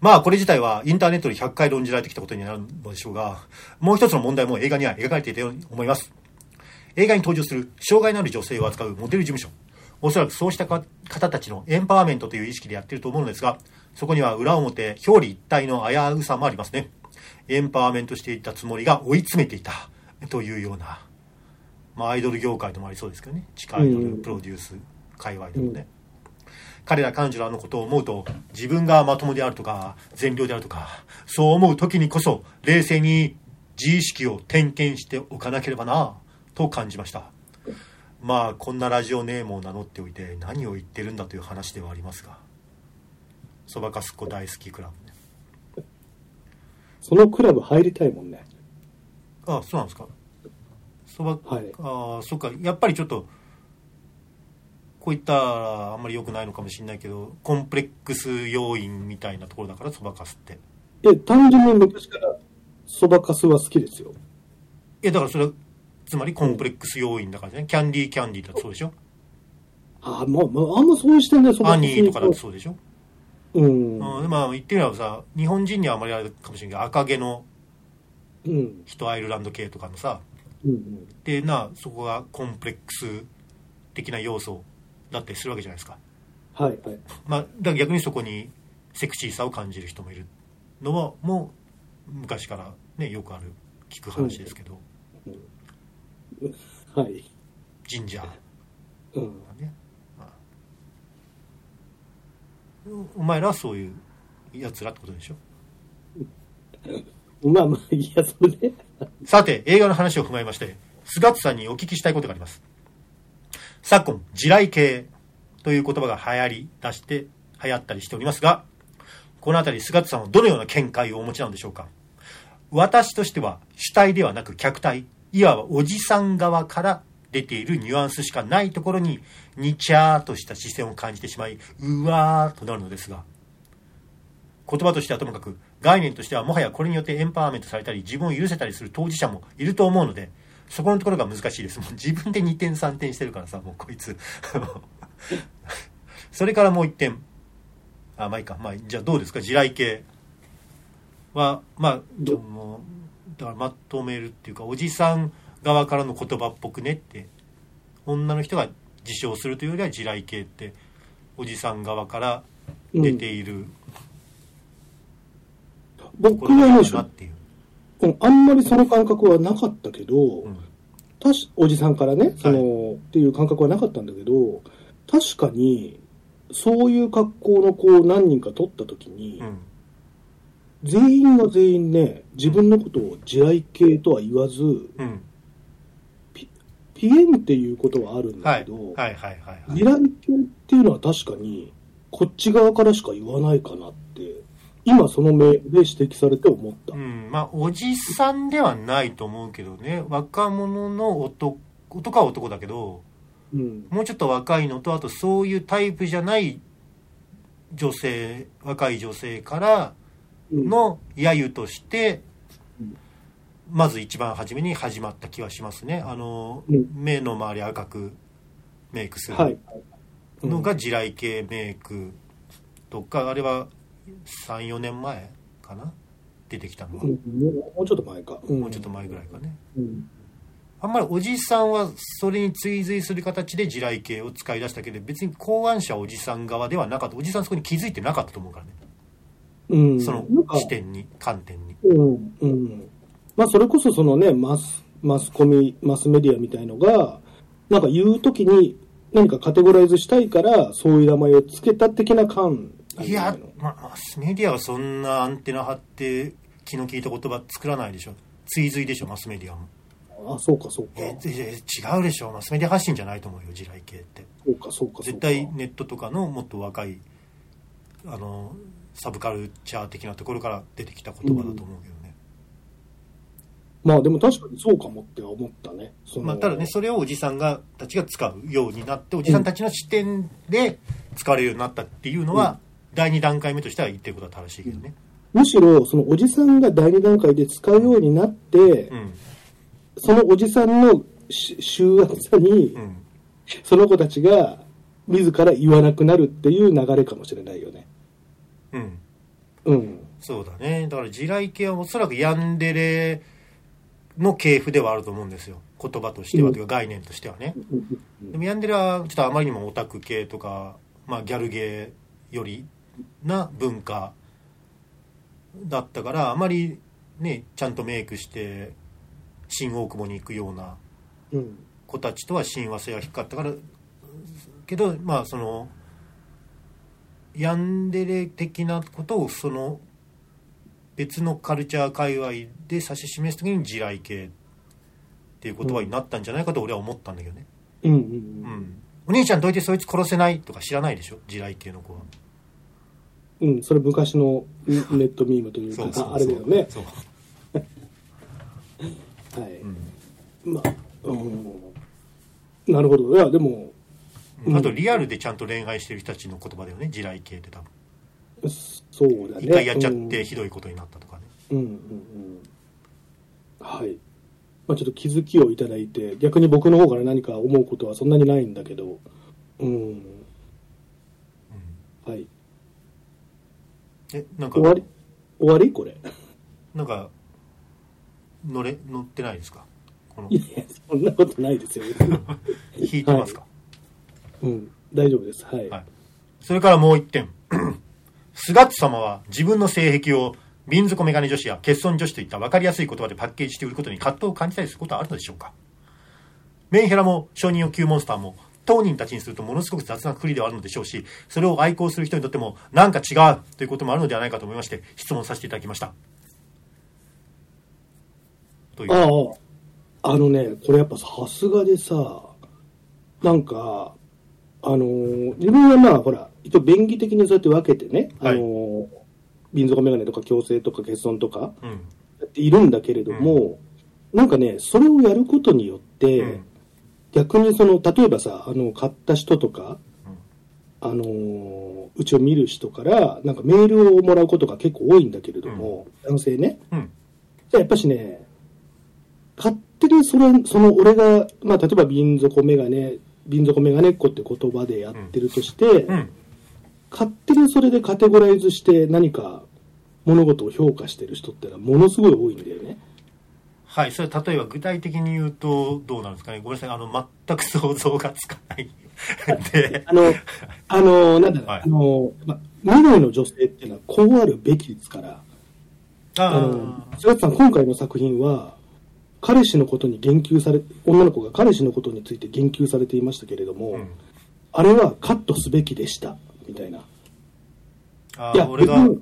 まあこれ自体はインターネットで100回論じられてきたことになるのでしょうが、もう一つの問題も映画には描かれていたように思います。映画に登場する障害のある女性を扱うモデル事務所。おそらくそうした方たちのエンパワーメントという意識でやっていると思うのですが、そこには裏表、表裏一体の危うさもありますね。エンパワーメントしていたつもりが追い詰めていたというような、まあアイドル業界でもありそうですけどね。地下アイドルプロデュース界隈でもね。彼ら彼女らのことを思うと自分がまともであるとか善良であるとかそう思う時にこそ冷静に自意識を点検しておかなければなと感じましたまあこんなラジオネームを名乗っておいて何を言ってるんだという話ではありますがそばかすっこ大好きクラブねそのクラブ入りたいもんね。あそうなんですかそばはい。ああそっかやっぱりちょっとこういったらあんまり良くないのかもしれないけどコンプレックス要因みたいなところだからそばかすってえ、単純に昔からそばかすは好きですよ。いやだからそれはつまりコンプレックス要因だからね、キャンディーキャンディーだってそうでしょ？あ、まあ、まあ、あんまそういう視点でそばアニーとかだってそう。でしょ、うん。うん、でまあ言ってみればさ日本人にはあまりあれかもしれないけど赤毛のうん。人アイルランド系とかのさうん。でなそこがコンプレックス的な要素だったりするわけじゃないですか。はい、はい。まあだから逆にそこにセクシーさを感じる人もいるのはもう昔からねよくある聞く話ですけど、はい。ジンジャー。うん。ね、まあ。お前らはそういうやつらってことでしょ？まあまあ、いや、それで。さて映画の話を踏まえまして菅津さんにお聞きしたいことがあります。昨今地雷系という言葉が流行り出して流行ったりしておりますがこの辺り菅津さんはどのような見解をお持ちなのでしょうか？私としては主体ではなく客体いわばおじさん側から出ているニュアンスしかないところににちゃーとした視線を感じてしまいうわーとなるのですが言葉としてはともかく概念としてはもはやこれによってエンパワーメントされたり自分を許せたりする当事者もいると思うのでそこのところが難しいです。もう自分で2点3点してるからさもうこいつ。それからもう1点あまあいいか。まあじゃあどうですか？地雷系はまあでもだからまとめるっていうかおじさん側からの言葉っぽくねって女の人が自称するというよりは地雷系っておじさん側から出ている僕はね、なっていう、あんまりその感覚はなかったけど、うんおじさんからね、その、はっていう感覚はなかったんだけど、確かに、そういう格好の子を何人か取った時に、うん全員が全員ね、自分のことを地雷系とは言わず、うんピエンっていうことはあるんはいだけど、はいはいはいはい地雷系っていうのは確かに、こっち側からしか言わないかなって、今その目で指摘されて思った。うんまあおじさんではないと思うけどね若者の男男は男だけどうん。もうちょっと若いのとあとそういうタイプじゃない女性若い女性からうん、の揶揄としてうん。まず一番初めに始まった気はしますね。あのうん。目の周り赤くメイクすはい。る。のが地雷系メイクとかあれは34年前かな？出てきたのは。うん、もうちょっと前か。うん。もうちょっと前ぐらいかね。うん。あんまりおじさんはそれに追随する形で地雷系を使い出したけど別に考案者はおじさん側ではなかったおじさんそこに気づいてなかったと思うからねうん、その視点に観点に。うんうん。まあ、それこそそのねマスマスコミマスメディアみたいのがなんか言うときに何かカテゴライズしたいからそういう名前を付けた的な感いやまあ、マスメディアはそんなアンテナ張って気の利いた言葉作らないでしょ。追随でしょマスメディアも。あそうかそうか。ええ違うでしょ。マスメディア発信じゃないと思うよ地雷系って。そうかそうかそうか。絶対ネットとかのもっと若いあのサブカルチャー的なところから出てきた言葉だと思うけどね、まあでも確かにそうかもって思ったね。そのまあ、ただねそれをおじさんがたちが使うようになっておじさんたちの視点で使われるようになったっていうのは、第2段階目としては言ってることは正しいけどね。むしろそのおじさんが第二段階で使うようになって、うん。そのおじさんのし週圧さに、うん。その子たちが自ら言わなくなるっていう流れかもしれないよねうん。うん。そうだね。だから地雷系はおそらくヤンデレの系譜ではあると思うんですよ。言葉としては、うん。というか概念としてはね。うんでもヤンデレはちょっとあまりにもオタク系とか、まあ、ギャルゲーよりな文化だったからあまりねちゃんとメイクして新大久保に行くようなうん。子たちとは親和性が低かったからけどまあそのヤンデレ的なことをその別のカルチャー界隈で指し示す時に地雷系っていう言葉になったんじゃないかと俺は思ったんだけどね、うんうんう。ん、お兄ちゃんどいてそいつ殺せないとか知らないでしょ？地雷系の子はうん、それ昔のネットミームというか、あれだよね。そう、はい。うんまあ、うん。なるほど。いや、でも、うんあとリアルでちゃんと恋愛してる人たちの言葉だよね地雷系って多分そうだね。一回やっちゃっうんてひどいことになったとかね、うんうんうん。はい。まあちょっと気づきをいただいて、逆に僕の方から何か思うことはそんなにないんだけど、うん。はい。えなんか終わり？終わり？これ。なんか乗れ乗ってないですか？このいやそんなことないですよ。引いてますか、うん。大丈夫です。はい。はいそれからもう一点。菅津様は自分の性癖を瓶底メガネ女子や欠損女子といった分かりやすい言葉でパッケージして売ることに葛藤を感じたりすることはあるのでしょうかメンヘラも承認欲求モンスターも当人たちにするとものすごく雑なくくりではあるのでしょうし、それを愛好する人にとってもなんか違うということもあるのではないかと思いまして質問させていただきました。という。ああ、あのね、これやっぱさすがでさ、なんか、あのー自分はまあ、ほら、一応便宜的にそうやって分けてね、はいあのー瓶底メガネとか矯正とか欠損とかうん。やっているんだけれども、なんかね、それをやることによって、うん逆にその、例えばさ、あの、買った人とか、あのーうちを見る人から、なんかメールをもらうことが結構多いんだけれども、男性ね。うん。じゃあやっぱしね、勝手にそれ、その俺が、まあ例えば瓶底メガネ、瓶底メガネっ子って言葉でやってるとして、うん。勝手にそれでカテゴライズして何か物事を評価してる人ってのはものすごい多いんだよね。はい、それ例えば具体的に言うとどうなんですかね？ごめんなさい。あの全く想像がつかない。で。あの、あの、なんだろう、はい。あの、まあ、未来の女性っていうのはこうあるべきですから、ああの、さん今回の作品は、彼氏のことに言及され、女の子が彼氏のことについて言及されていましたけれども、うん。あれはカットすべきでした、みたいな。あいや、俺が別に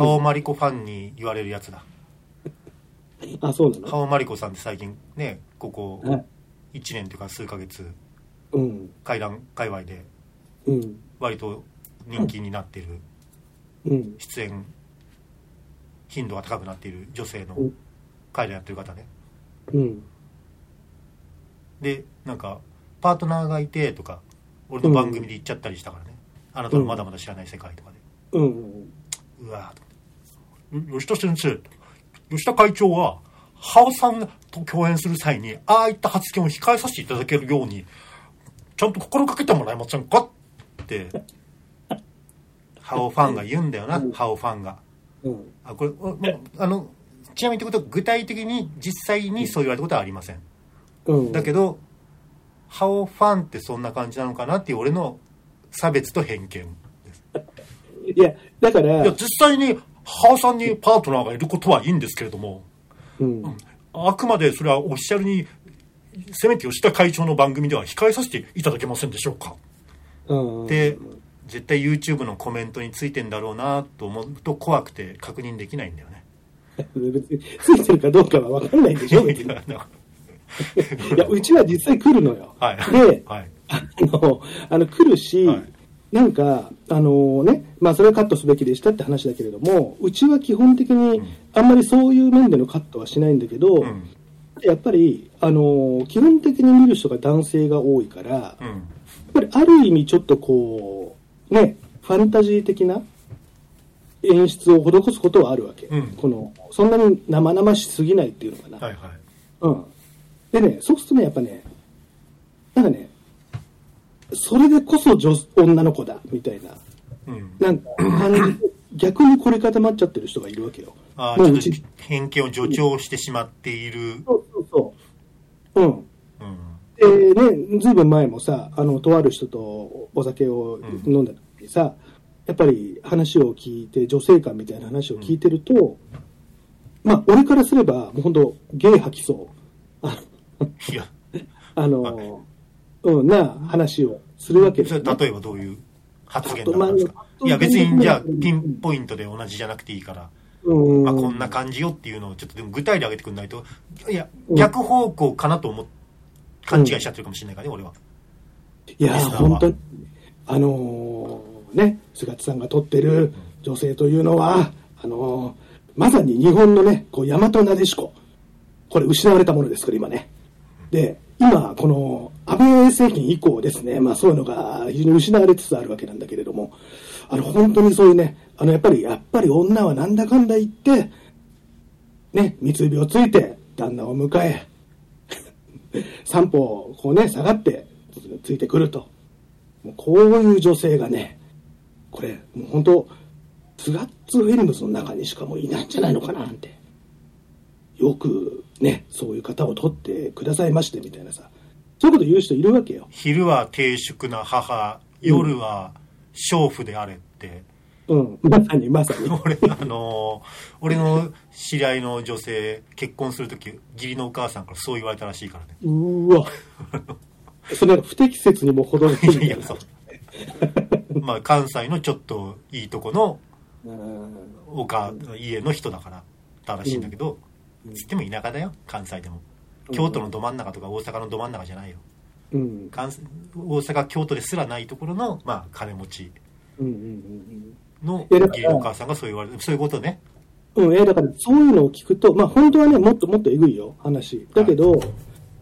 ハオマリコファンに言われるやつだ。あ、そうなの？ハオマリコさんって最近ねここはい1年というか数ヶ月うん、怪談界隈でうん、割と人気になっているうん、出演頻度が高くなっている女性のうん。怪談やってる方ねうん、でなんかパートナーがいてとか俺の番組で言っちゃったりしたからね、あなたのまだまだ知らない世界とかで、うん、うわぁと吉田先生吉田会長はハオさんと共演する際にああいった発言を控えさせていただけるようにちゃんと心がけてもらえませんかってハオファンが言うんだよな、うん。ハオファンが。うん。あこれあのちなみにってことは具体的に実際にそう言われたことはありません。うん。だけどハオファンってそんな感じなのかなっていう俺の差別と偏見です。いや、だから、いや実際にハオさんにパートナーがいることはいいんですけれどもうん、あくまでそれはオフィシャルにせめて吉田会長の番組では控えさせていただけませんでしょうか。うん、で絶対 YouTube のコメントについてんだろうなと思うと怖くて確認できないんだよね別についてるかどうかは分かんないでしょ、別に。いや、うちは実際来るのよ。はい。で、はい。あの、あの来るし、はい。なんか、あのね、まあそれはカットすべきでしたって話だけれども、うちは基本的にうん。あんまりそういう面でのカットはしないんだけど、うん。やっぱり、あの基本的に見る人が男性が多いから、やうん。っぱりある意味ちょっとこう、ね、ファンタジー的な演出を施すことはあるわけ。うん。この、そんなに生々しすぎないっていうのかな。はいはいうん。でね、そうするとね、やっぱね、なんかね、それでこそ女女の子だ、みたいな、うんなんか感じで、逆に凝り固まっちゃってる人がいるわけよ。あーちょっと偏見を助長してしまっている、そうそうそう。うん。うんでね、ずいぶん前もさ、あの、とある人とお酒を飲んだ時にさ、やっぱり話を聞いて、女性感みたいな話を聞いてると、まあ、俺からすれば、もう本当、ゲイ吐きそう。あいや。あの、うん、な話をするわけそれよ例えばどういう発言だったんですか？いや別にじゃあうん。ピンポイントで同じじゃなくていいから。ううんあ、こんな感じよっていうのをちょっとでも具体で上げてくんないと、いや、うん。逆方向かなと思っ、勘違いしちゃってるかもしれないからね、俺は。いや本当に、あのーね、菅津さんが撮ってる女性というのは、あのーまさに日本のね、こう、大和なでしこ。これ失われたものですから、今ね。で、今、この、安倍政権以降ですね、まあそういうのが非常に失われつつあるわけなんだけれども、あの、本当にそういうね、あの、やっぱり、やっぱり女はなんだかんだ言って、ね、三つ指をついて、旦那を迎え、三歩、こうね、下がって、ついてくると。もうこういう女性がね、これ、もう本当、スガッツフィルムズの中にしかもういないんじゃないのかななんて。よくね、そういう方を取ってくださいましてみたいなさ。そういうこと言う人いるわけよ。昼は低粛な母、夜は娼婦であれって、うん。まさにまさに。俺、あのー俺の知り合いの女性、結婚するとき、義理のお母さんからそう言われたらしいからね。うーわ。それ不適切にも程がいいや、いなそう。まあ、関西のちょっといいとこのうん。おか家の人だからだらしいんだけど、つっても田舎だよ関西でも。京都のど真ん中とか大阪のど真ん中じゃないよ。うん。大阪京都ですらないところの、まあ、金持ちうんうんの義理のお母さんがそう言われるそういうことね。うん。うん、えだからそういうのを聞くと、まあ本当はね、もっともっとえぐいよ、話。だけど、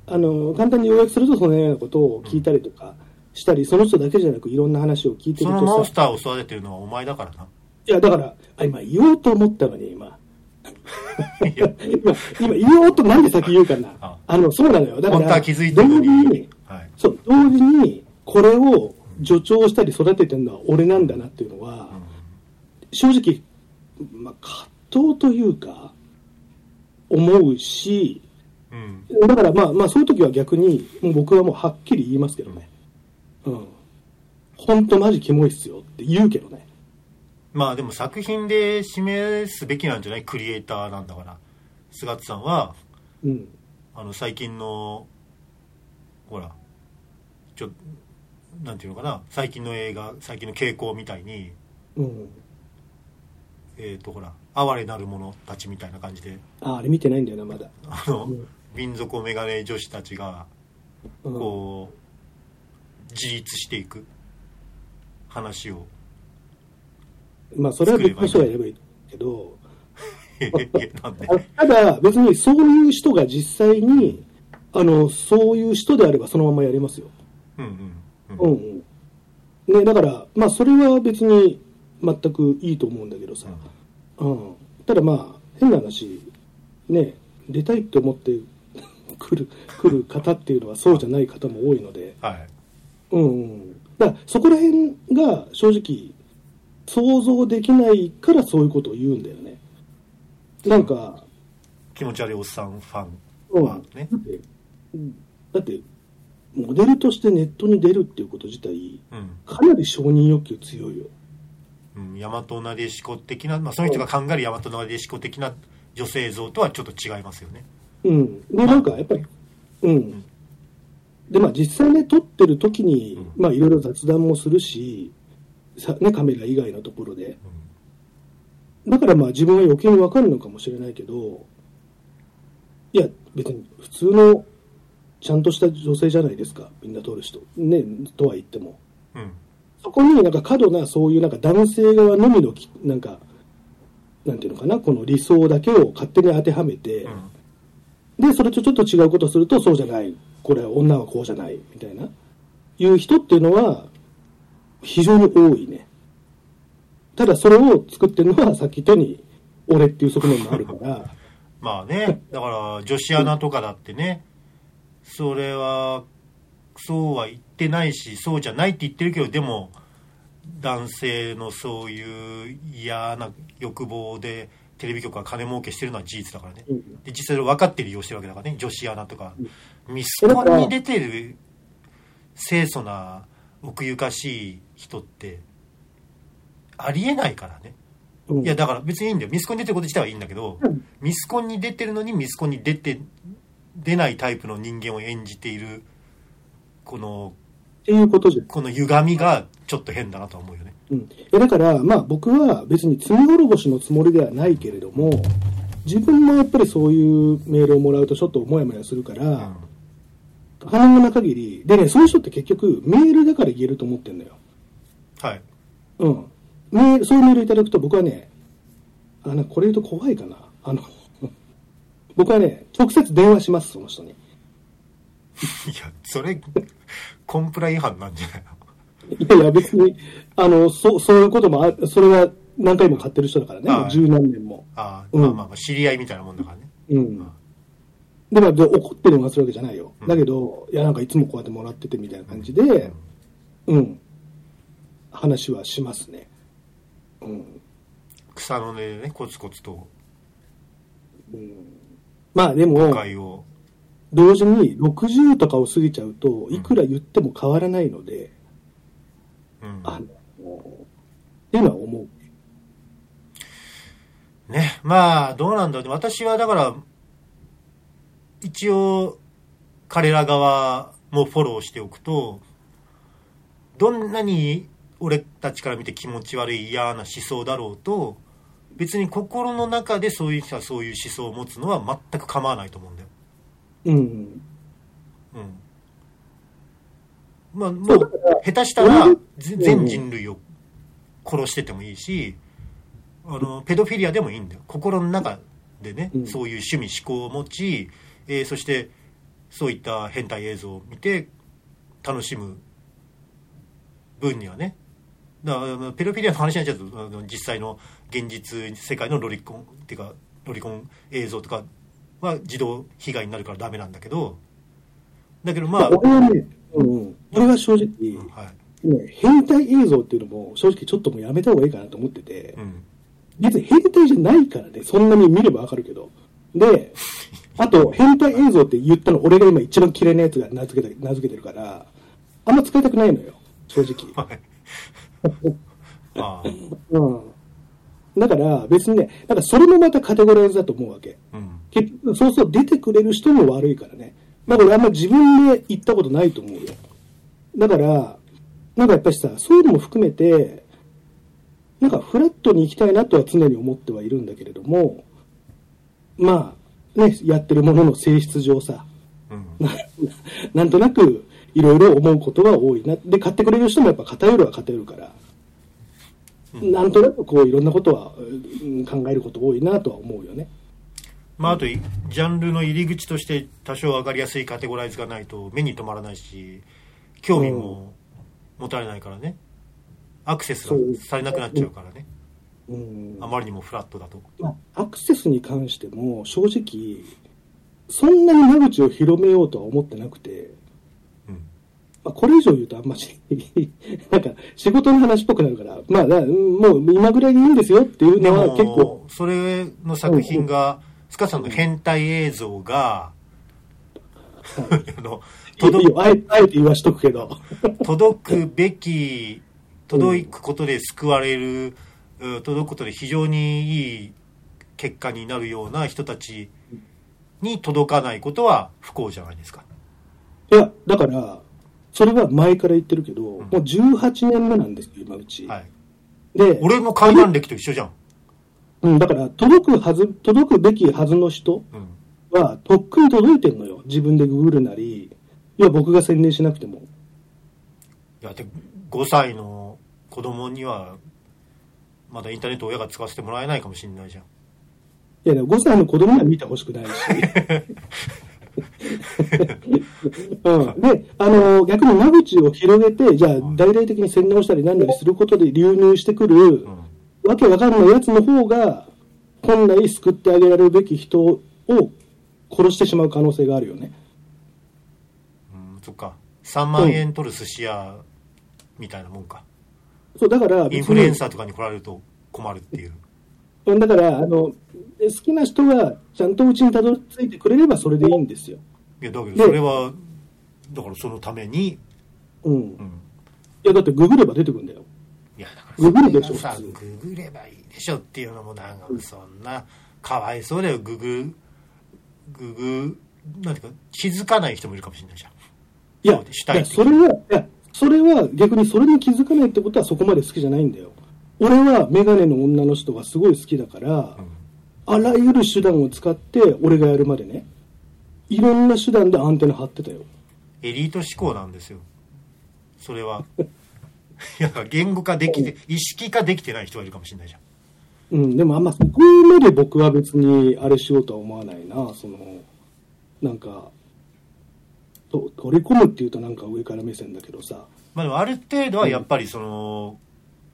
あの、簡単に要約するとそのようなことを聞いたりとかしたり、その人だけじゃなくいろんな話を聞いてそるとさ、のモンスターを育ててるのはお前だからないや、だから、あ今言おうと思ったのに、今。今、今言おうとなんで先言うかな。ああの、そうなのよ。だから、気づいて同時にに、はいそう、同時に、これを助長したり育ててるのは俺なんだなっていうのは、正直、まあ、葛藤というか、思うし、うんだからまあまあそういう時は逆に、もう僕はもうはっきり言いますけどね。うん。本当マジキモいっすよって言うけどね。まあでも作品で示すべきなんじゃない？クリエイターなんだから菅津さんはうん。あの最近のほらちょなんていうのかな？最近の映画最近の傾向みたいにうん。えっ、とほら哀れなる者たちみたいな感じであ、あれ見てないんだよな、まだ。あの、うん民族メガネ女子たちがうん、こう自立していく話をまあそれは別の人がやればいいけど、ただ別にそういう人が実際に、あの、そういう人であればそのままやりますよ。うんうんううんんうん。ね、だから、まあそれは別に全くいいと思うんだけどさ。うん。ただまあ、変な話、ね、出たいって思って 来る、来る方っていうのはそうじゃない方も多いので、はいうんうん。だからそこら辺が正直、想像できないからそういうことを言うんだよね。なんか、気持ち悪いおっさんファうん。ンはねだって、うんだって、モデルとしてネットに出るっていうこと自体、うんかなり承認欲求強いよ。うん、大和なでしこ的な、まあ、その人が考える大和なでしこ的な女性像とはちょっと違いますよね。うん。で、なんかやっぱり、うん。で、まあ実際ね、撮ってる時に、うんまあいろいろ雑談もするし、さね、カメラ以外のところで。だからまあ自分は余計にわかるのかもしれないけど、いや、別に普通のちゃんとした女性じゃないですか、みんな撮る人。ね、とは言っても。うん。そこになんか過度なそういうなんか男性側のみのき、なんか、なんていうのかな、この理想だけを勝手に当てはめて、うん。で、それとちょっと違うことをすると、そうじゃない、これは女はこうじゃない、みたいな、いう人っていうのは、非常に多いね。ただ、それを作ってるのは、さっき言ったように、俺っていう側面もあるから、まあね、だから女子アナとかだってね、それは、そうは言ってないし、そうじゃないって言ってるけど、でも、男性のそういう嫌な欲望で、テレビ局が金儲けしてるのは事実だからね。うんで実際分かって利用してるわけだからね女子アナとか、うんミスコンに出てる清楚な奥ゆかしい人ってありえないからね。うん。いやだから別にいいんだよ。ミスコンに出てること自体はいいんだけど、うん。ミスコンに出てるのにミスコンに出て出ないタイプの人間を演じているこのっていうことじゃん。この歪みがちょっと変だなとは思うよね。うん。だから、まあ僕は別に罪滅ぼしのつもりではないけれども、自分もやっぱりそういうメールをもらうとちょっともやもやするから、可能な限り、でね、そういう人って結局メールだから言えると思ってんだよ。はいうん。メール、そういうメールいただくと僕はね、あ、なんかこれ言うと怖いかな。あの、僕はね、直接電話します、その人に。いやそれコンプラ違反なんじゃないの？いやいや、別に、あの、そそういうこともあ、それは何回も買ってる人だからね、はいもう十何年も。ああ、うんまあまあまあ知り合いみたいなもんだからねうん。で、まあ、で怒って電話するわけじゃないよ。うんだけど、いや、なんかいつもこうやってもらっててみたいな感じで、うん。話はしますね。うん。草の根でねコツコツとまあで誤も、同時に60とかを過ぎちゃうと、いくら言っても変わらないので、うんあの、っていうのは思う。ねまあどうなんだろうね私はだから一応彼ら側もフォローしておくとどんなに俺たちから見て気持ち悪い嫌な思想だろうと別に心の中でそういう人はそういう思想を持つのは全く構わないと思うんだよ。うん。うん。まあもそう下手したら全人類を殺しててもいいし、あのペドフィリアでもいいんだよ心の中でね、うんそういう趣味思考を持ち、えーそしてそういった変態映像を見て楽しむ分にはねだからペドフィリアの話になっちゃうと実際の現実世界のロリコンっていうかロリコン映像とかは自動被害になるからダメなんだけどだけどまあ、俺はね、うん。俺は正直、はいね、変態映像っていうのも正直ちょっともうやめた方がいいかなと思ってて、うん、別に変態じゃないからね、そんなに見ればわかるけど。で、あと、変態映像って言ったの俺が今一番嫌いなやつが名付けた名付けてるから、あんま使いたくないのよ、正直。はいああうん。だから別にね、だからそれもまたカテゴライズだと思うわけ。うん結局、そうそう出てくれる人も悪いからね。だからあんま自分で言ったことないと思うよ。だから、なんかやっぱりさ、そういうのも含めて、なんかフラットに行きたいなとは常に思ってはいるんだけれども、まあ、ね、やってるものの性質上さ、うんな なんとなくいろいろ思うことが多いな。で、買ってくれる人もやっぱ偏るは偏るから、うん。なんとなくこういろんなことは、うん考えること多いなとは思うよね。まあ、あといジャンルの入り口として多少上がりやすいカテゴライズがないと目に留まらないし興味も持たれないからね。アクセスがされなくなっちゃうからね。うん。あまりにもフラットだと。まあ、アクセスに関しても正直そんなに間口を広めようとは思ってなくて、うんまあ、これ以上言うとあんましなんか仕事の話っぽくなるからまあもう今ぐらいでいいんですよっていうでのは結構。もそれの作品がスカさんの変態映像が あの届よあえあえて言わしとくけど。届くべき届くことで救われる、うん届くことで非常にいい結果になるような人たちに届かないことは不幸じゃないですか。いやだからそれは前から言ってるけど、もう18年目なんですよ今うち、はい、で俺の海岸歴と一緒じゃん。うん、だから届くはず届くべきはずの人うん、はとっくに届いてんのよ自分でググるなりいや僕が宣伝しなくてもいやで5歳の子供にはまだインターネットを親が使わせてもらえないかもしれないじゃん。いや、でも5歳の子供には見てほしくないし。うん、で、あの、逆に間口を広げて、じゃあ、大々的に洗脳したりなんだりすることで流入してくる、うん。わけわかんないやつの方が、本来救ってあげられるべき人を殺してしまう可能性があるよね。うん、そっか。3万円取る寿司屋みたいなもんか、そう、だから、インフルエンサーとかに来られると困るっていう。だから、あの、好きな人がちゃんとうちにたどり着いてくれればそれでいいんですよ。いやだけどそれはだからそのために、うん。いうん、や、だってググれば出てくるんだよ。いやだからググるでしょさ普通。ググればいいでしょっていうのもなんかそんなかわいそうだよ。ググググなんていうか気づかない人もいるかもしれないじゃん。いや、そしたいいやそれは、いや、それは逆にそれに気づかないってことはそこまで好きじゃないんだよ。俺はメガネの女の人がすごい好きだから、あらゆる手段を使って俺がやるまでね、いろんな手段でアンテナ張ってたよ。エリート思考なんですよ。それは。いや言語化できて意識化できてない人がいるかもしれないじゃん。うん、でもあんまそこまで僕は別にあれしようとは思わないな、その、なんか、と取り込むっていうとなんか上から目線だけどさ、まあでもある程度はやっぱりその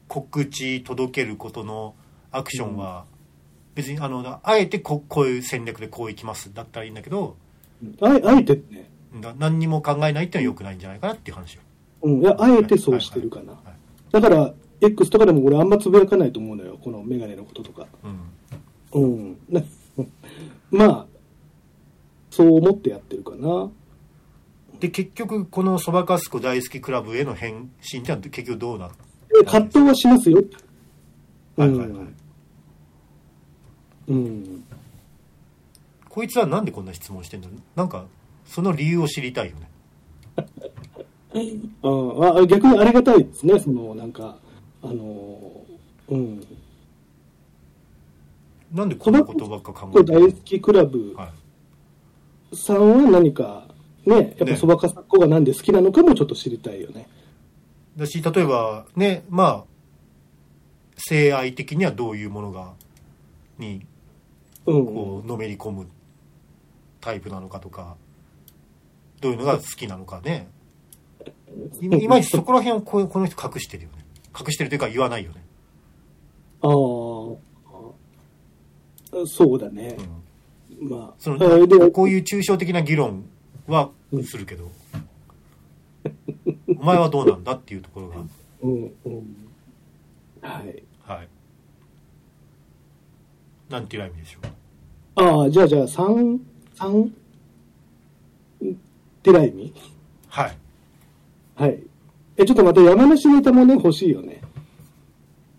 告知届けることのアクションは別にあのあえてここういう戦略でこういきますだったらいいんだけどあえあえてね、だ何にも考えないっていうのは良くないんじゃないかなっていう話ようん、いやあえてそうしてるかな。はいはいだから、X とかでも俺あんまつぶやかないと思うのよ、このメガネのこととか。うんうん。なまあ、そう思ってやってるかな。で結局このそばかす子大好きクラブへの返信ってのは結局どうなるで葛藤はしますよ。はいはいはいうん。うん。こいつはなんでこんな質問してんの？なんかその理由を知りたいよね ああ逆にありがたいですね、そのなんか、あのうん、なんでこんなことばっか考えてる大好きクラブはいさんは何か、ね、やっぱそばかさっこがなんで好きなのかもちょっと知りたいよね。だし例えばねまあ性愛的にはどういうものがにうん。こうのめり込むタイプなのかとかどういうのが好きなのかね。いいまいちそこら辺をこうこの人隠してるよね。隠してるというか言わないよね、ああ、そうだね。う。ん、まあ、そのあでこういう抽象的な議論はするけど、お前はどうなんだっていうところが。うん、うん。はい。はい。なんていう意味でしょう。ああ、じゃあじゃあ、三、三、ってな意味はい。はい。え、ちょっとまた山梨ネタもね、欲しいよね。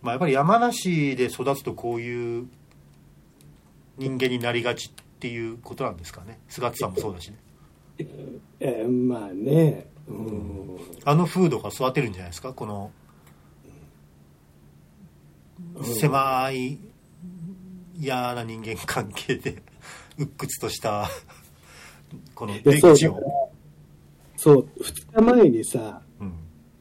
まあ、やっぱり山梨で育つとこういう人間になりがちっていうことなんですかね。菅津さんもそうだしね。えーまあね、うん。あの風土が育てるんじゃないですか？この狭い嫌な人間関係で鬱屈とした この出口を。そう、二日前にさ、うん。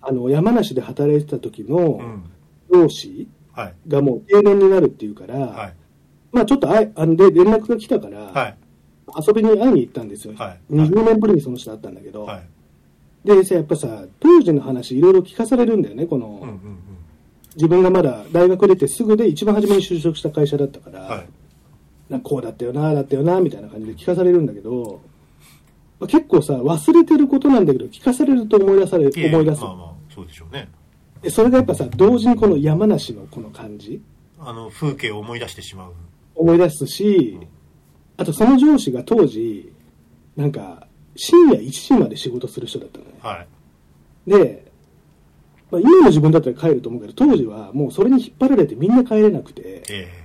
あの、山梨で働いてた時うのん。上司はい。がもう定年になるっていうから、はい。まあちょっとあいあんで連絡が来たから、はい。遊びに会いに行ったんですよ。はい。20年ぶりにその人会ったんだけど、はい。でさ、やっぱさ、当時の話いろいろ聞かされるんだよね、この、うんうん自分がまだ大学出てすぐで一番初めに就職した会社だったから、うんはいなんかこうだったよな、だったよな、みたいな感じで聞かされるんだけど、まあ結構さ、忘れてることなんだけど、聞かされると思い出され、思い出す。ま。あまあそうでしょうね。でそれがやっぱさ、同時にこの山梨のこの感じ、あの風景を思い出してしまう。思い出すし、あとその上司が当時、なんか、深夜1時まで仕事する人だったのね。はい。で、まあ、今の自分だったら帰ると思うけど、当時はもうそれに引っ張られてみんな帰れなくて、え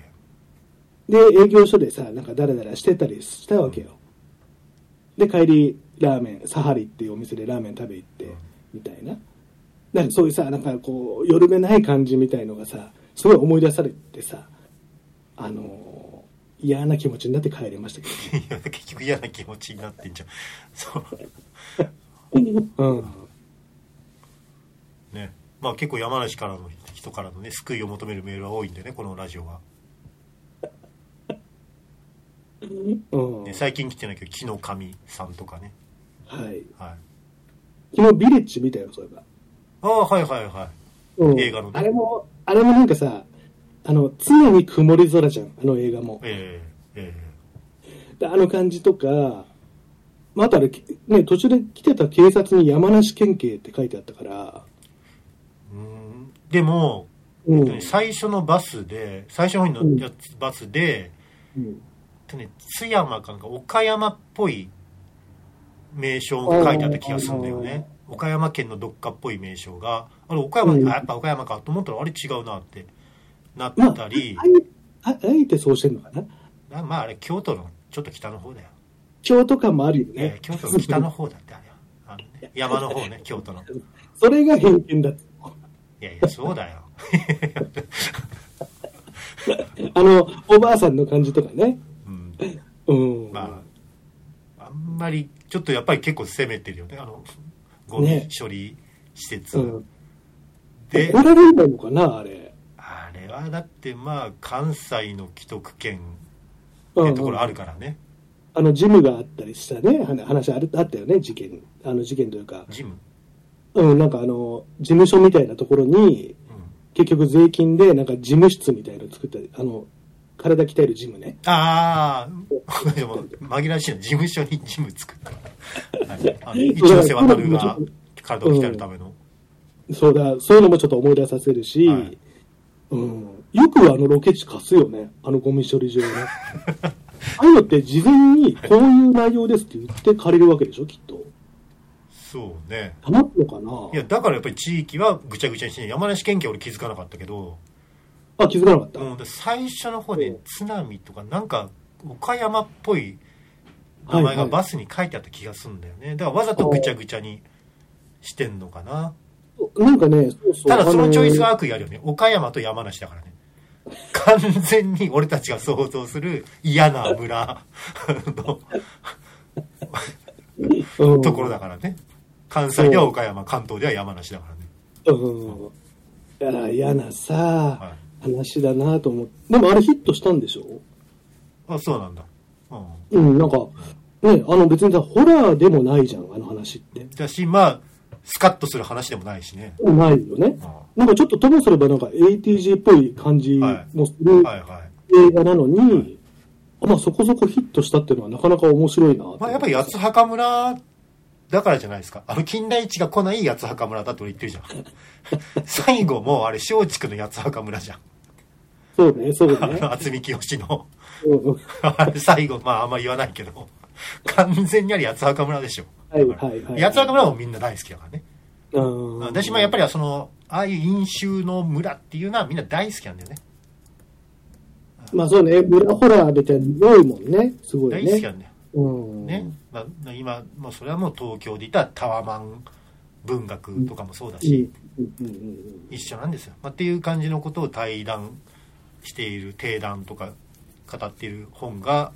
で、営業所でさ、なんかダラダラしてたりしたわけよ。で、帰り、ラーメン、サハリっていうお店でラーメン食べ行って、みたいな。なんかそういうさ、なんかこう、よるめない感じみたいのがさ、すごい思い出されてさ、あのー嫌な気持ちになって帰りましたけえいや結局嫌な気持ちになってんじゃん そうど。うん。ねまあ結構山梨からの人からのね救いを求めるメールは多いんでねこのラジオは、うん。ね、最近来てないけど木の神さんとかね。はい。はい。昨日ビレッジ見たよ、そういえば。ああはいはいはい。うん。映画のね。あれも、あれもなんかさ、あの、常に曇り空じゃん、あの映画も。えええであの感じとか、まあ、あとあれ、ね、途中で来てた警察に山梨県警って書いてあったから、えうん。でも、うん。えっとね最初のバスで最初の方のやつ、バスで、うんとね、津山かなんか岡山っぽい名称が書いてあった気がするんだよね。岡山県のどっかっぽい名称が。あれ岡山、うん。あやっぱ岡山か。と思ったらあれ違うなってなっまあ、たり、あああえてそうしてんのかな。あまああれ京都のちょっと北の方だよ、京都感もあるよね。えー京都の北の方だってあれは。あね山の方ね京都の。いそれが偏見だ。やいやそうだよ。あの、おばあさんの感じとかね。うんうん。まああんまりちょっとやっぱり結構攻めてるよねあのゴミね処理施設、うん。で怒られないのかな、あれ。あれはだってまあ関西の既得権っうんてところあるからね、あの、ジムがあったりしたね、話話あるあったよね、事件。あの事件というか。ジム、うん、なんかあの、事務所みたいなところに、うん、結局税金で、なんか事務室みたいなの作ったり、あの、体鍛えるジムね。ああでも紛らわしいな事務所にジム作った一ノ瀬渡るが体を鍛えるための、そうだ、そういうのもちょっと思い出させるし、はい。うん。よくあのロケ地貸すよね、あのゴミ処理場ね。ああいうのって事前にこういう内容ですって言って借りるわけでしょ、きっと。そうね。たまるのかな。いやだからやっぱり地域はぐちゃぐちゃにして山梨県警は俺気づかなかったけど、あ、気づかなかった。うん、で最初の方でうん。津波とかなんか岡山っぽい名前がバスに書いてあった気がするんだよね。だからわざとぐちゃぐちゃにしてんのかな。なんかね、そうそう。ただそのチョイスはが悪意あるよね。岡山と山梨だからね。完全に俺たちが想像する嫌な村のところだからね。関西では岡山関東では山梨だからね。うん。いや、嫌なさ、は話だなと思って。でもあれヒットしたんでしょ？あそうなんだうんうん、なんか、ね、あの別にさ、ホラーでもないじゃん、あの話って。だしまあスカッとする話でもないしねないよね。あなんかちょっとともすればなんか ATG っぽい感じもするはいはい映画なのに、まあそこそこヒットしたっていうのはなかなか面白いなとまあ、やっぱり八つ墓村だからじゃないですか。あの、近代一が来ない八つ墓村だって俺言ってるじゃん。最後もあれ、松竹の八つ墓村じゃん。そうね、そうね。渥美清の。最後、まああんま言わないけど、完全にあれ八つ墓村でしょ。はいはいはい。八つ墓村もみんな大好きだからね。うん私もやっぱりその、ああいう飲酒の村っていうのはみんな大好きなんだよね。まあそうね、村ホラーみたいなの多いもんね、すご大いね。好きなんだよ。うん。ね。まあ、今、もうそれはもう東京で言ったらタワマン文学とかもそうだうん。し、一緒なんですよ、まあ、っていう感じのことを対談している定談とか語っている本が、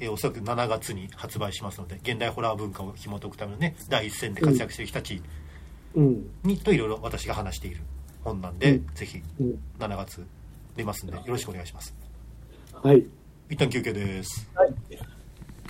えーおそらく7月に発売しますので現代ホラー文化を紐解くためのね第一線で活躍している人たちうん。にといろいろ私が話している本なんで、うんぜひうん。7月出ますんでよろしくお願いしますはい。一旦休憩ですはい